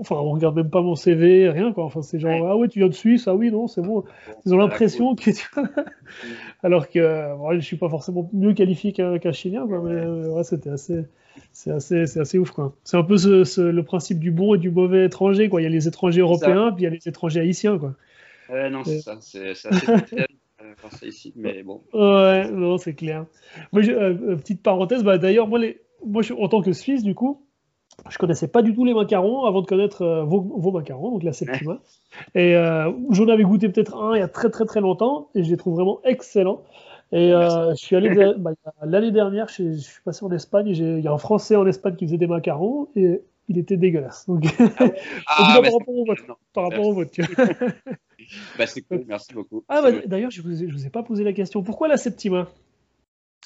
enfin, on regarde même pas mon CV, rien, quoi. Enfin, c'est genre, Ouais. ah ouais, tu viens de Suisse, ah oui, non, c'est bon. Ils ont l'impression que tu... Alors que euh, bon, je suis pas forcément mieux qualifié qu'un Chilien, quoi, mais euh, ouais, c'était assez, c'est assez, assez ouf, quoi. C'est un peu ce- ce- le principe du bon et du mauvais étranger, quoi. Il y a les étrangers européens, puis il y a les étrangers haïtiens, quoi. Ouais, non, c'est Ouais. ça. C'est assez (laughs) euh, ici. Mais bon. Ouais, non, c'est clair. Moi, je- euh, euh, petite parenthèse, bah, d'ailleurs, moi, les, moi je- en tant que Suisse, du coup, je connaissais pas du tout les macarons avant de connaître euh, vos, vos macarons, donc la Septima. Et euh, j'en avais goûté peut-être un il y a très très très longtemps, et je les trouve vraiment excellents. Et euh, je suis allé (laughs) bah, l'année dernière, je, suis passé en Espagne. Il y a un Français en Espagne qui faisait des macarons et il était dégueulasse. Donc, ah, (laughs) ah par, rapport au vôtre, par rapport au vôtre. bah, c'est cool, merci beaucoup. Ah, bah, d'ailleurs, je ne vous, vous, ai pas posé la question. Pourquoi la Septima?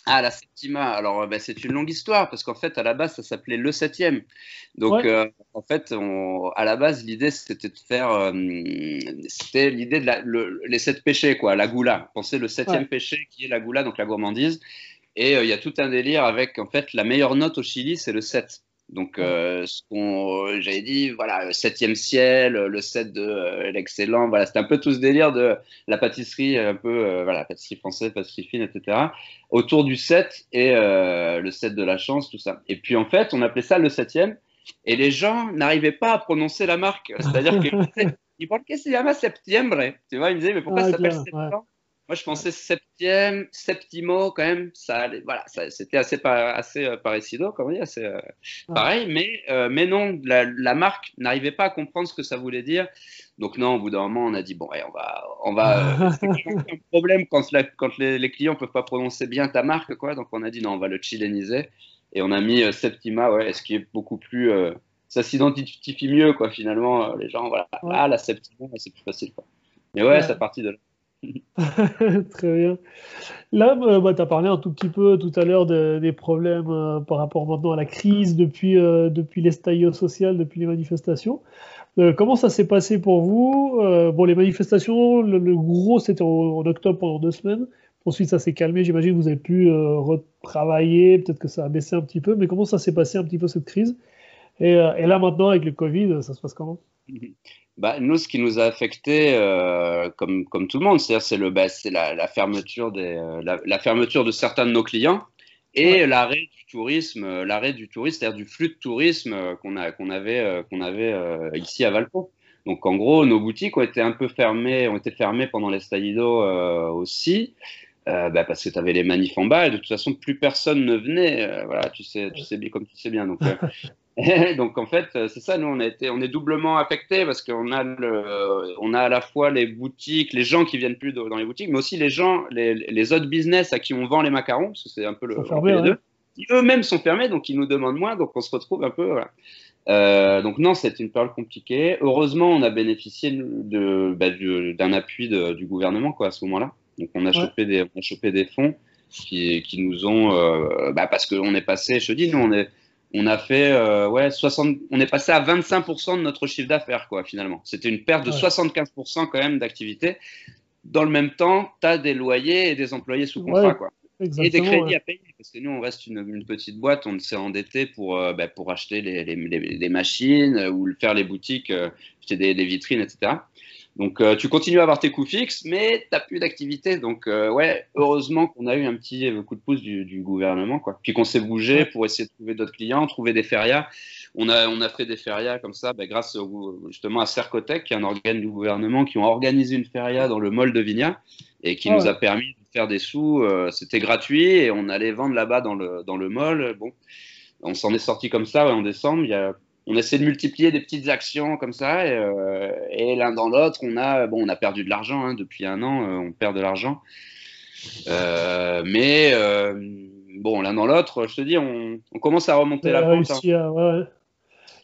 Ah, la Septima. Alors, bah, c'est une longue histoire parce qu'en fait, à la base, ça s'appelait le septième. Donc, euh, en fait, à la base, l'idée, c'était de faire. Euh, c'était l'idée de la, les sept péchés, quoi, la goula. Pensez le septième péché qui est la goula, donc la gourmandise. Et euh, il y a tout un délire avec, en fait, la meilleure note au Chili, c'est le 7. Donc, euh, ce qu'on, euh, j'avais dit, voilà, le septième ciel, le 7 de euh, l'excellent, voilà, c'était un peu tout ce délire de la pâtisserie, un peu, voilà, pâtisserie française, pâtisserie fine, etc. Autour du 7 et le 7 de la chance, tout ça. Et puis, en fait, on appelait ça le septième, et les gens n'arrivaient pas à prononcer la marque. C'est-à-dire qu'ils (laughs) ils pensaient, qu'est-ce que c'est septiembre? Tu vois, ils me disaient, mais pourquoi ça s'appelle septembre? Moi, je pensais septième, septimo, quand même, ça voilà, c'était assez, assez euh, parecido, comme on dit, assez euh, pareil, mais, euh, mais non, la, marque n'arrivait pas à comprendre ce que ça voulait dire. Donc, non, au bout d'un moment, on a dit, bon, on va. On va (laughs) c'est un problème quand, quand les, clients ne peuvent pas prononcer bien ta marque, quoi. Donc, on a dit, non, on va le chiléniser. Et on a mis Septima, ouais, ce qui est beaucoup plus. ça s'identifie mieux, quoi, finalement. les gens, voilà, ah, la Septima, c'est plus facile, quoi. Mais ouais, c'est parti de là. (laughs) Très bien. Là, euh, bah, tu as parlé un tout petit peu tout à l'heure des problèmes euh, par rapport maintenant à la crise depuis, euh, depuis l'estallido social, depuis les manifestations. comment ça s'est passé pour vous? Bon, les manifestations, le, gros, c'était en, octobre pendant deux semaines. Ensuite, ça s'est calmé. J'imagine que vous avez pu retravailler. Peut-être que ça a baissé un petit peu. Mais comment ça s'est passé un petit peu cette crise? Et, là, maintenant, avec le Covid, ça se passe comment? (laughs) bah, nous, ce qui nous a affecté, euh, comme, comme tout le monde, c'est le, bah, la, la, fermeture des, euh, la, fermeture de certains de nos clients et l'arrêt du tourisme, euh, l'arrêt du tourisme, c'est-à-dire du flux de tourisme qu'on a, qu'on avait, qu'on avait ici à Valpo. Donc, en gros, nos boutiques ont été un peu fermées, ont été fermées pendant les Staïdo aussi. bah, parce que tu avais les manifs en bas et de toute façon plus personne ne venait voilà tu sais tu sais bien comme tu sais bien donc (laughs) (laughs) donc en fait, euh, c'est ça, nous on a été, on est doublement affectés parce qu'on a le, on a à la fois les boutiques, les gens qui viennent plus dans les boutiques, mais aussi les gens, les, les autres business à qui on vend les macarons, parce que c'est un peu le, les deux, qui eux-mêmes sont fermés, donc ils nous demandent moins, donc on se retrouve un peu. Voilà. Euh, donc non, c'est une période compliquée. Heureusement, on a bénéficié de, bah, d'un appui du gouvernement quoi à ce moment-là. Donc on a chopé des, on a chopé des fonds qui, qui nous ont, euh, bah, parce qu'on est passé, je te dis, nous on est on a fait euh, ouais 60 on est passé à 25% de notre chiffre d'affaires quoi finalement. C'était une perte de 75% quand même d'activité. Dans le même temps tu as des loyers et des employés sous contrat quoi. Et des crédits à payer parce que nous on reste une, petite boîte on s'est endetté pour euh, bah, pour acheter les, les, les, machines ou faire les boutiques euh, acheter des, des, vitrines etc donc euh, tu continues à avoir tes coûts fixes, mais tu n'as plus d'activité. Donc euh, ouais, heureusement qu'on a eu un petit euh, coup de pouce du, gouvernement, quoi. Puis qu'on s'est bougé pour essayer de trouver d'autres clients, trouver des férias. On a, on a fait des férias comme ça, bah, grâce justement à Cercotec, qui est un organe du gouvernement, qui ont organisé une feria dans le mall de Vigna et qui nous a permis de faire des sous. C'était gratuit et on allait vendre là-bas dans le, dans le mall. Bon, on s'en est sorti comme ça en décembre. Il y a on essaie de multiplier des petites actions comme ça et, euh, l'un dans l'autre on a bon on a perdu de l'argent hein, depuis un an euh, on perd de l'argent. Euh, mais bon l'un dans l'autre je te dis on, commence à remonter la pente hein.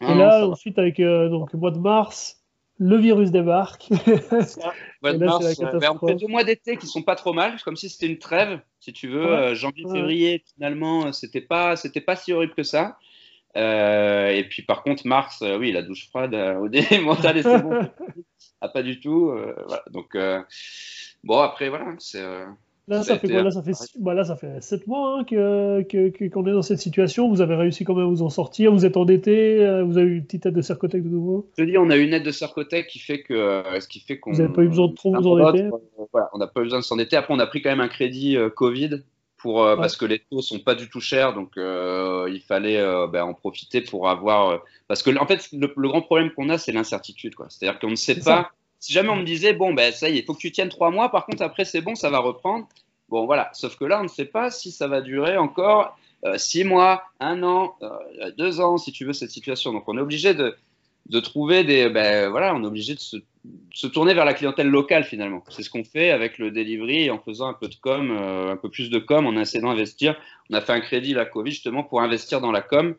et là ensuite avec donc le mois de mars le virus débarque. (laughs) Mois de mars, on fait deux mois d'été qui sont pas trop mal comme si c'était une trêve si tu veux janvier février finalement c'était pas c'était pas si horrible que ça euh, et puis par contre, Mars, euh, oui, la douche froide euh, au (laughs) début mental, c'est bon. (laughs) ah, pas du tout. voilà. Donc, bon, après, voilà. C'est. Là ça, fait quoi? Là ça fait, bah là, ça fait 7 mois hein, qu'on que, est dans cette situation. Vous avez réussi quand même à vous en sortir. Vous êtes endetté. Vous avez une petite aide de Cercotec de nouveau Je dis, on a une aide de Cercotec qui fait que. ce qui fait qu'on. Vous n'avez pas eu besoin de trop vous endetter Voilà, on n'a pas eu besoin de s'endetter. Après, on a pris quand même un crédit Covid pour, euh, parce que les taux sont pas du tout chers, donc euh, il fallait euh, ben, en profiter pour avoir. parce que en fait, le, grand problème qu'on a, c'est l'incertitude, quoi. C'est-à-dire qu'on ne sait pas. Si jamais on me disait, bon, ben ça y est, il faut que tu tiennes trois mois, par contre, après, c'est bon, ça va reprendre. Bon, voilà. Sauf que là, on ne sait pas si ça va durer encore six mois, un an, deux ans, si tu veux, cette situation. Donc, on est obligé de, de trouver des. Ben, voilà, on est obligé de se se tourner vers la clientèle locale finalement. C'est ce qu'on fait avec le delivery en faisant un peu de com, euh, un peu plus de com, en essayant d'investir. On a fait un crédit la Covid justement pour investir dans la com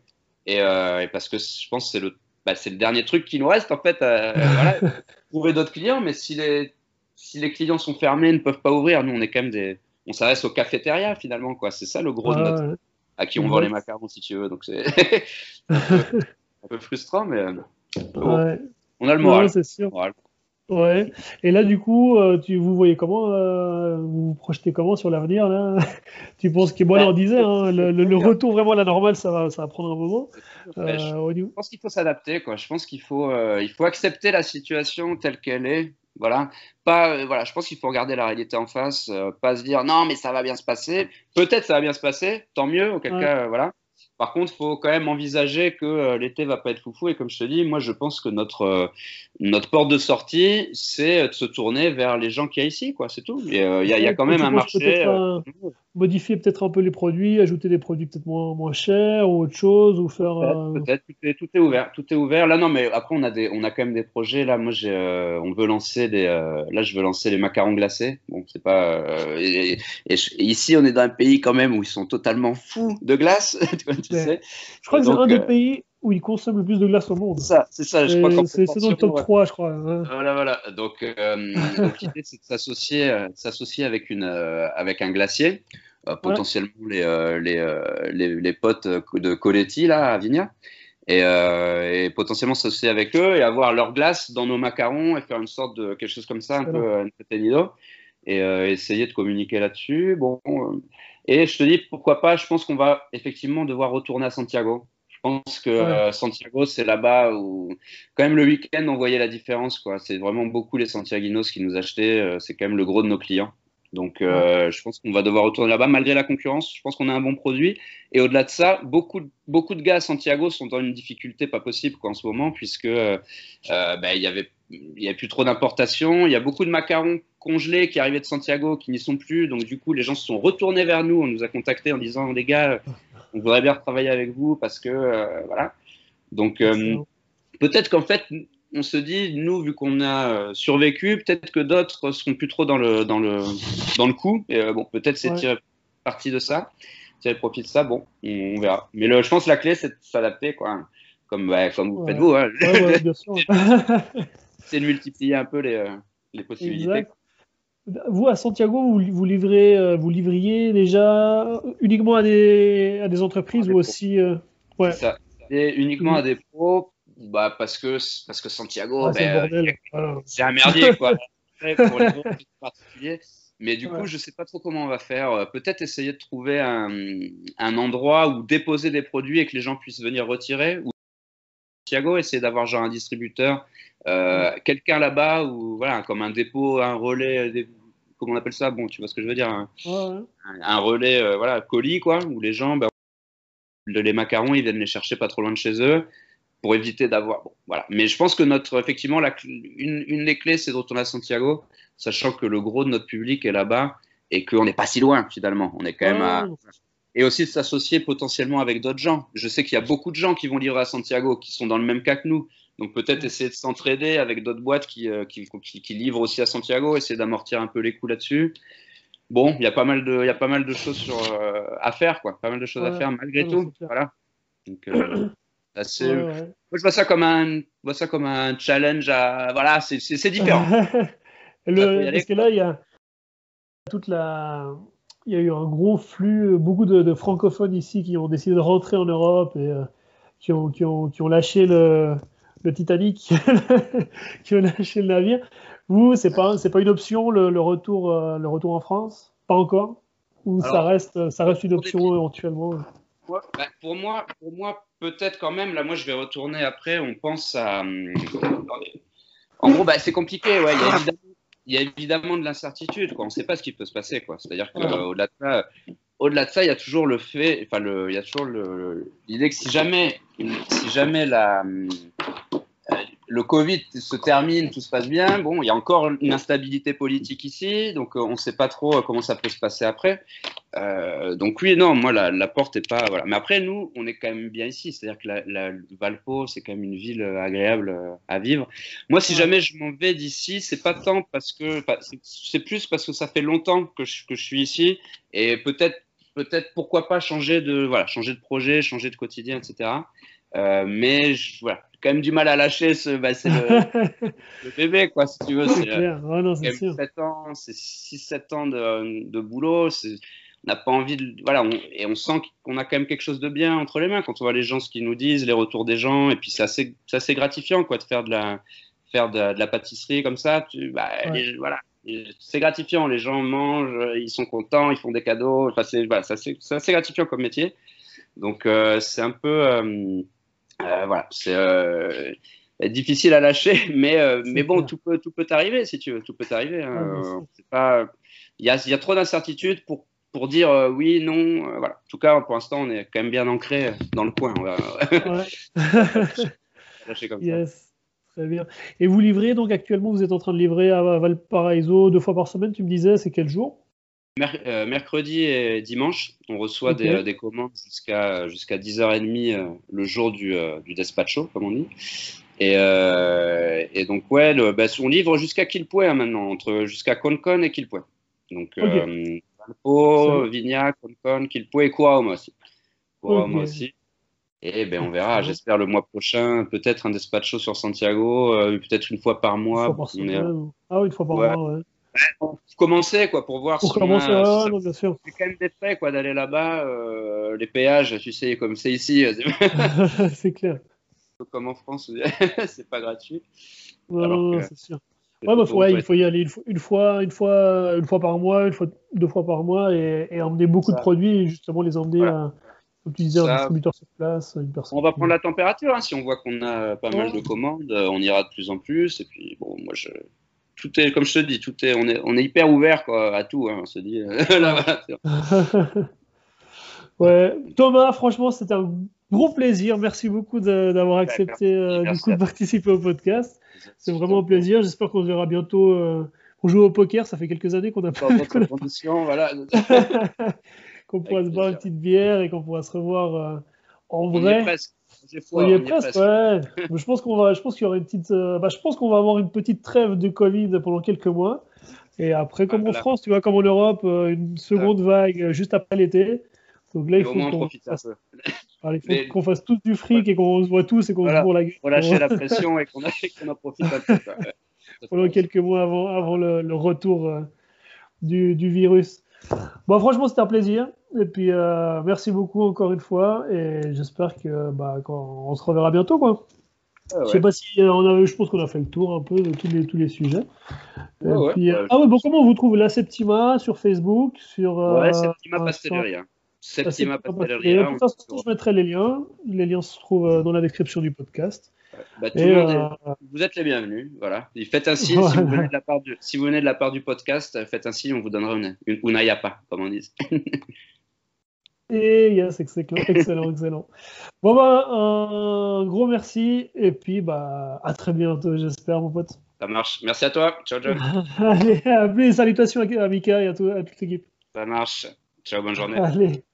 et, euh, et parce que je pense que c'est le, bah, c'est le dernier truc qui nous reste en fait. Euh, (laughs) voilà, trouver d'autres clients, mais si les, si les clients sont fermés, ne peuvent pas ouvrir, nous on est quand même des, on s'adresse aux cafétérias finalement quoi. C'est ça le gros de notre, à qui on vend les macarons si tu veux. Donc c'est (laughs) un, un, peu frustrant, mais bon, Ouais. on a le moral. Ouais, c'est sûr. Moral. Ouais. Et là, du coup, euh, tu, vous voyez comment, euh, vous vous projetez comment sur l'avenir là? (laughs) Tu penses que, bon, on disait, hein, le, le- le retour vraiment à la normale, ça va, ça va prendre un moment. Euh, Je pense qu'il faut s'adapter, quoi. Je pense qu'il faut, il faut accepter la situation telle qu'elle est. Voilà. Pas, voilà. Je pense qu'il faut regarder la réalité en face, pas se dire non, mais ça va bien se passer. Peut-être ça va bien se passer, tant mieux. Auquel Ouais. cas, voilà. Par contre, faut quand même envisager que euh, l'été va pas être foufou. Et comme je te dis, moi, je pense que notre euh, notre porte de sortie, c'est de se tourner vers les gens qu'il y a ici, quoi. C'est tout. Euh, il y, a- il y a quand même un marché. euh, modifier peut-être un peu les produits, ajouter des produits peut-être moins, moins chers ou autre chose, ou faire. euh, Peut-être, tout est, tout est ouvert, tout est ouvert. Là, non, mais après, on a des, on a quand même des projets. Là, moi, j'ai, euh, on veut lancer des, euh, là, je veux lancer les macarons glacés. Bon, c'est pas, euh, et, et- et je- et ici, on est dans un pays quand même où ils sont totalement fous de glace, (laughs) tu, vois, tu Ouais. sais. Je crois que c'est un des euh, pays où ils consomment le plus de glace au monde. C'est ça, c'est ça. Je crois C'est dans le top ouais. 3, je crois. hein. Voilà, voilà. Donc, euh, (laughs) l'idée, c'est de s'associer, euh, avec une, euh, avec un glacier, euh, potentiellement les, euh, les, euh, les, les potes de Coletti là à Vigna, et, et potentiellement s'associer avec eux et avoir leur glace dans nos macarons et faire une sorte de quelque chose comme ça, un peu euh, un peu tenido, et euh, essayer de communiquer là-dessus. Bon, euh, et je te dis pourquoi pas. Je pense qu'on va effectivement devoir retourner à Santiago. Je pense que Ouais. euh, Santiago, c'est là-bas où, quand même, le week-end, on voyait la différence. quoi. C'est vraiment beaucoup les Santiaguinos qui nous achetaient. c'est quand même le gros de nos clients. Donc, euh, je pense qu'on va devoir retourner là-bas malgré la concurrence. Je pense qu'on a un bon produit. Et au-delà de ça, beaucoup, de- beaucoup de gars à Santiago sont dans une difficulté pas possible quoi, en ce moment, puisque euh, euh, ben, il y avait il a plus trop d'importations. Il y a beaucoup de macarons congelés qui arrivaient de Santiago qui n'y sont plus. Donc, du coup, les gens se sont retournés vers nous. On nous a contactés en disant les gars, on voudrait bien travailler avec vous parce que euh, voilà. Donc, euh, peut-être qu'en fait, on se dit, nous, vu qu'on a euh, survécu, peut-être que d'autres seront plus trop dans le, dans le, dans le coup. Et euh, bon, peut-être c'est Ouais. tirer parti de ça, tirer profit de ça. Bon, on, on verra. Mais le, je pense que la clé, c'est de s'adapter, quoi. Comme, bah, comme vous Ouais. faites vous, hein. Ouais, (laughs) c'est de multiplier un peu les, euh, les possibilités. Exact. Vous, à Santiago, vous, vous, livrez, vous livriez déjà uniquement à des, à des entreprises À des ou aussi. euh, Ouais, ça. Et uniquement à des pros, bah, parce, que, parce que Santiago, ah, ben, bordel. Voilà. c'est un merdier, quoi. (laughs) Pour les. Mais du Ouais. coup, je sais pas trop comment on va faire. Euh, Peut-être essayer de trouver un, un endroit où déposer des produits et que les gens puissent venir retirer. Ou Santiago, essayer d'avoir genre un distributeur, euh, quelqu'un là-bas, ou voilà, comme un dépôt, un relais, des- comment on appelle ça? Bon, tu vois ce que je veux dire Un, Ouais, ouais. un- un relais, euh, voilà, colis, quoi, où les gens, le- les macarons, ils viennent les chercher pas trop loin de chez eux pour éviter d'avoir. Bon, voilà. Mais je pense que notre, effectivement, la, une, une des clés, c'est de retourner à Santiago, sachant que le gros de notre public est là-bas et qu'on n'est pas si loin finalement. On est quand même à. Et aussi de s'associer potentiellement avec d'autres gens. Je sais qu'il y a beaucoup de gens qui vont livrer à Santiago, qui sont dans le même cas que nous. Donc peut-être essayer de s'entraider avec d'autres boîtes qui, euh, qui, qui, qui livrent aussi à Santiago, essayer d'amortir un peu les coûts là-dessus. Bon, il y a pas mal de, il y a pas mal de choses sur, euh, à faire, quoi. Pas mal de choses à faire malgré Ouais, tout. Voilà. Donc, euh, (clears throat) assez- Ouais, Moi, je vois ça comme un, je vois ça comme un challenge à, voilà, c'est, différent. (laughs) Le- parce que là, il y a toute la, il y a eu un gros flux, beaucoup de, de francophones ici qui ont décidé de rentrer en Europe et euh, qui, ont, qui, ont, qui ont lâché le, le Titanic, (laughs) qui ont lâché le navire. Vous, c'est pas, c'est pas une option le, le retour, euh, le retour en France, pas encore, ou ça reste, ça reste une option éventuellement? Ouais, bah, pour moi, pour moi peut-être quand même. Là, moi, je vais retourner après. On pense à. hum, En gros, bah, c'est compliqué. Ouais, il y a évidemment, il y a évidemment de l'incertitude. On ne sait pas ce qui peut se passer. C'est-à-dire qu'au-delà de ça, au-delà de ça, il y a toujours le fait. Enfin, le, il y a toujours l'idée que si jamais, si jamais la, hum, le Covid se termine, tout se passe bien. Bon, il y a encore une instabilité politique ici, donc euh, on ne sait pas trop euh, comment ça peut se passer après. Euh, donc oui, non, moi la, porte est pas voilà. Mais après nous, on est quand même bien ici, c'est-à-dire que la, Valpo, c'est quand même une ville agréable à vivre. Moi, si jamais je m'en vais d'ici, c'est pas tant parce que c'est plus parce que ça fait longtemps que je, que je suis ici et peut-être peut-être pourquoi pas changer de voilà changer de projet, changer de quotidien, etc. mais je, voilà, quand même du mal à lâcher ce, bah, c'est le, (laughs) bébé, quoi, si tu veux. C'est euh, 7 ans, c'est 6-7 ans de, de boulot. On n'a pas envie de. Voilà, et on sent qu'on a quand même quelque chose de bien entre les mains quand on voit les gens, ce qu'ils nous disent, les retours des gens. Et puis, c'est assez, assez gratifiant, quoi, de faire de la, faire de, la pâtisserie comme ça. Tu, bah, voilà. C'est gratifiant, les gens mangent, ils sont contents, ils font des cadeaux. Enfin, c'est voilà, assez gratifiant comme métier. Donc, euh, c'est un peu. Euh, euh, voilà, c'est euh, difficile à lâcher, (laughs) mais, euh, mais bon, tout peut, tout peut arriver si tu veux, tout peut arriver. Hein. pas, il y a, y a, trop d'incertitudes pour, pour dire oui, non. voilà. En tout cas, pour l'instant, on est quand même bien ancré dans le coin. On va, (laughs) lâcher comme yes. Très bien. Et vous livrez donc actuellement, vous êtes en train de livrer à Valparaiso deux fois par semaine, tu me disais, c'est quel jour? euh, mercredi et dimanche, on reçoit des, commandes jusqu'à jusqu'à 10h30 euh, le jour du, euh, du despacho, comme on dit. Et, et donc, ouais, bah, on livre jusqu'à Quilpue hein, maintenant, entre jusqu'à Concon et Quilpue. Donc, okay. Valpo, Vignac, Concon, Quilpue et Coaoma aussi. Aussi. Et ben, on verra, j'espère le mois prochain, peut-être un despacho sur Santiago, peut-être une fois par mois. Fois par Ah oui, une fois par mois, ouais pour commencer, quoi, pour voir pour si commencer, a, bien sûr. C'est quand même des frais, quoi, d'aller là-bas. Euh, les péages, tu sais, comme c'est ici. (laughs) c'est clair. Comme en France, (laughs) c'est pas gratuit. Non, c'est sûr. Ouais, bah, ouais, il faut y aller une fois, une fois, une fois, par mois, une fois, deux fois par mois, et, emmener beaucoup de produits, et justement les emmener à utiliser un distributeur sur place, une personne. On va prendre la température, hein, si on voit qu'on a pas mal de commandes, on ira de plus en plus, et puis bon, moi je tout est, comme je te dis, tout est, on est, on est hyper ouvert quoi, à tout. Hein, on se dit. (laughs) (laughs) ouais, Thomas, franchement, c'était un gros plaisir. Merci beaucoup d'avoir accepté euh, du coup, de participer au podcast. C'est vraiment un plaisir. J'espère qu'on se verra bientôt. Euh, on joue au poker, ça fait quelques années qu'on a pas. (laughs) voilà. qu'on pourra se boire une petite bière et qu'on pourra se revoir euh, en vrai. On y est presque, ouais. (laughs) je pense qu'on va, je pense qu'il y aura une petite, euh, bah, je pense qu'on va avoir une petite trêve de Covid pendant quelques mois. Et après, comme en France, tu vois, comme en Europe, euh, une seconde vague euh, juste après l'été. Donc là, (laughs) il faut qu'on fasse... qu'on fasse tous du fric et qu'on se voit tous et qu'on se bourre la gueule. Relâcher la (laughs) pression et qu'on en profite un peu. pendant quelques mois avant, avant le, retour du, du virus. Bon, franchement, c'était un plaisir. Et puis, euh, merci beaucoup encore une fois. Et j'espère que bah, on se reverra bientôt. Quoi. Ah je sais pas si euh, on a, je pense qu'on a fait le tour un peu de tous les, tous les sujets. Euh, ah ouais, bon, comment on vous trouve la Septima sur Facebook sur, Ouais, Septima Pastelleria. Septima Pastelleria. De toute façon, je mettrai les liens. Les liens se trouvent dans la description du podcast. Bah, euh, vous êtes les bienvenus. Voilà. faites un signe (laughs) si, vous venez de la part du, si vous venez de la part du podcast. Faites un signe, on vous donnera une, une unayapa, comme on dit. (laughs) Et yes, excellent, excellent, excellent. Bon bah, un gros merci et puis bah à très bientôt, j'espère, mon pote. Ça marche. Merci à toi. Ciao, John. (laughs) Allez, à salutations à Mika et à, tout, à toute l'équipe. Ça marche. Ciao, bonne journée. Allez.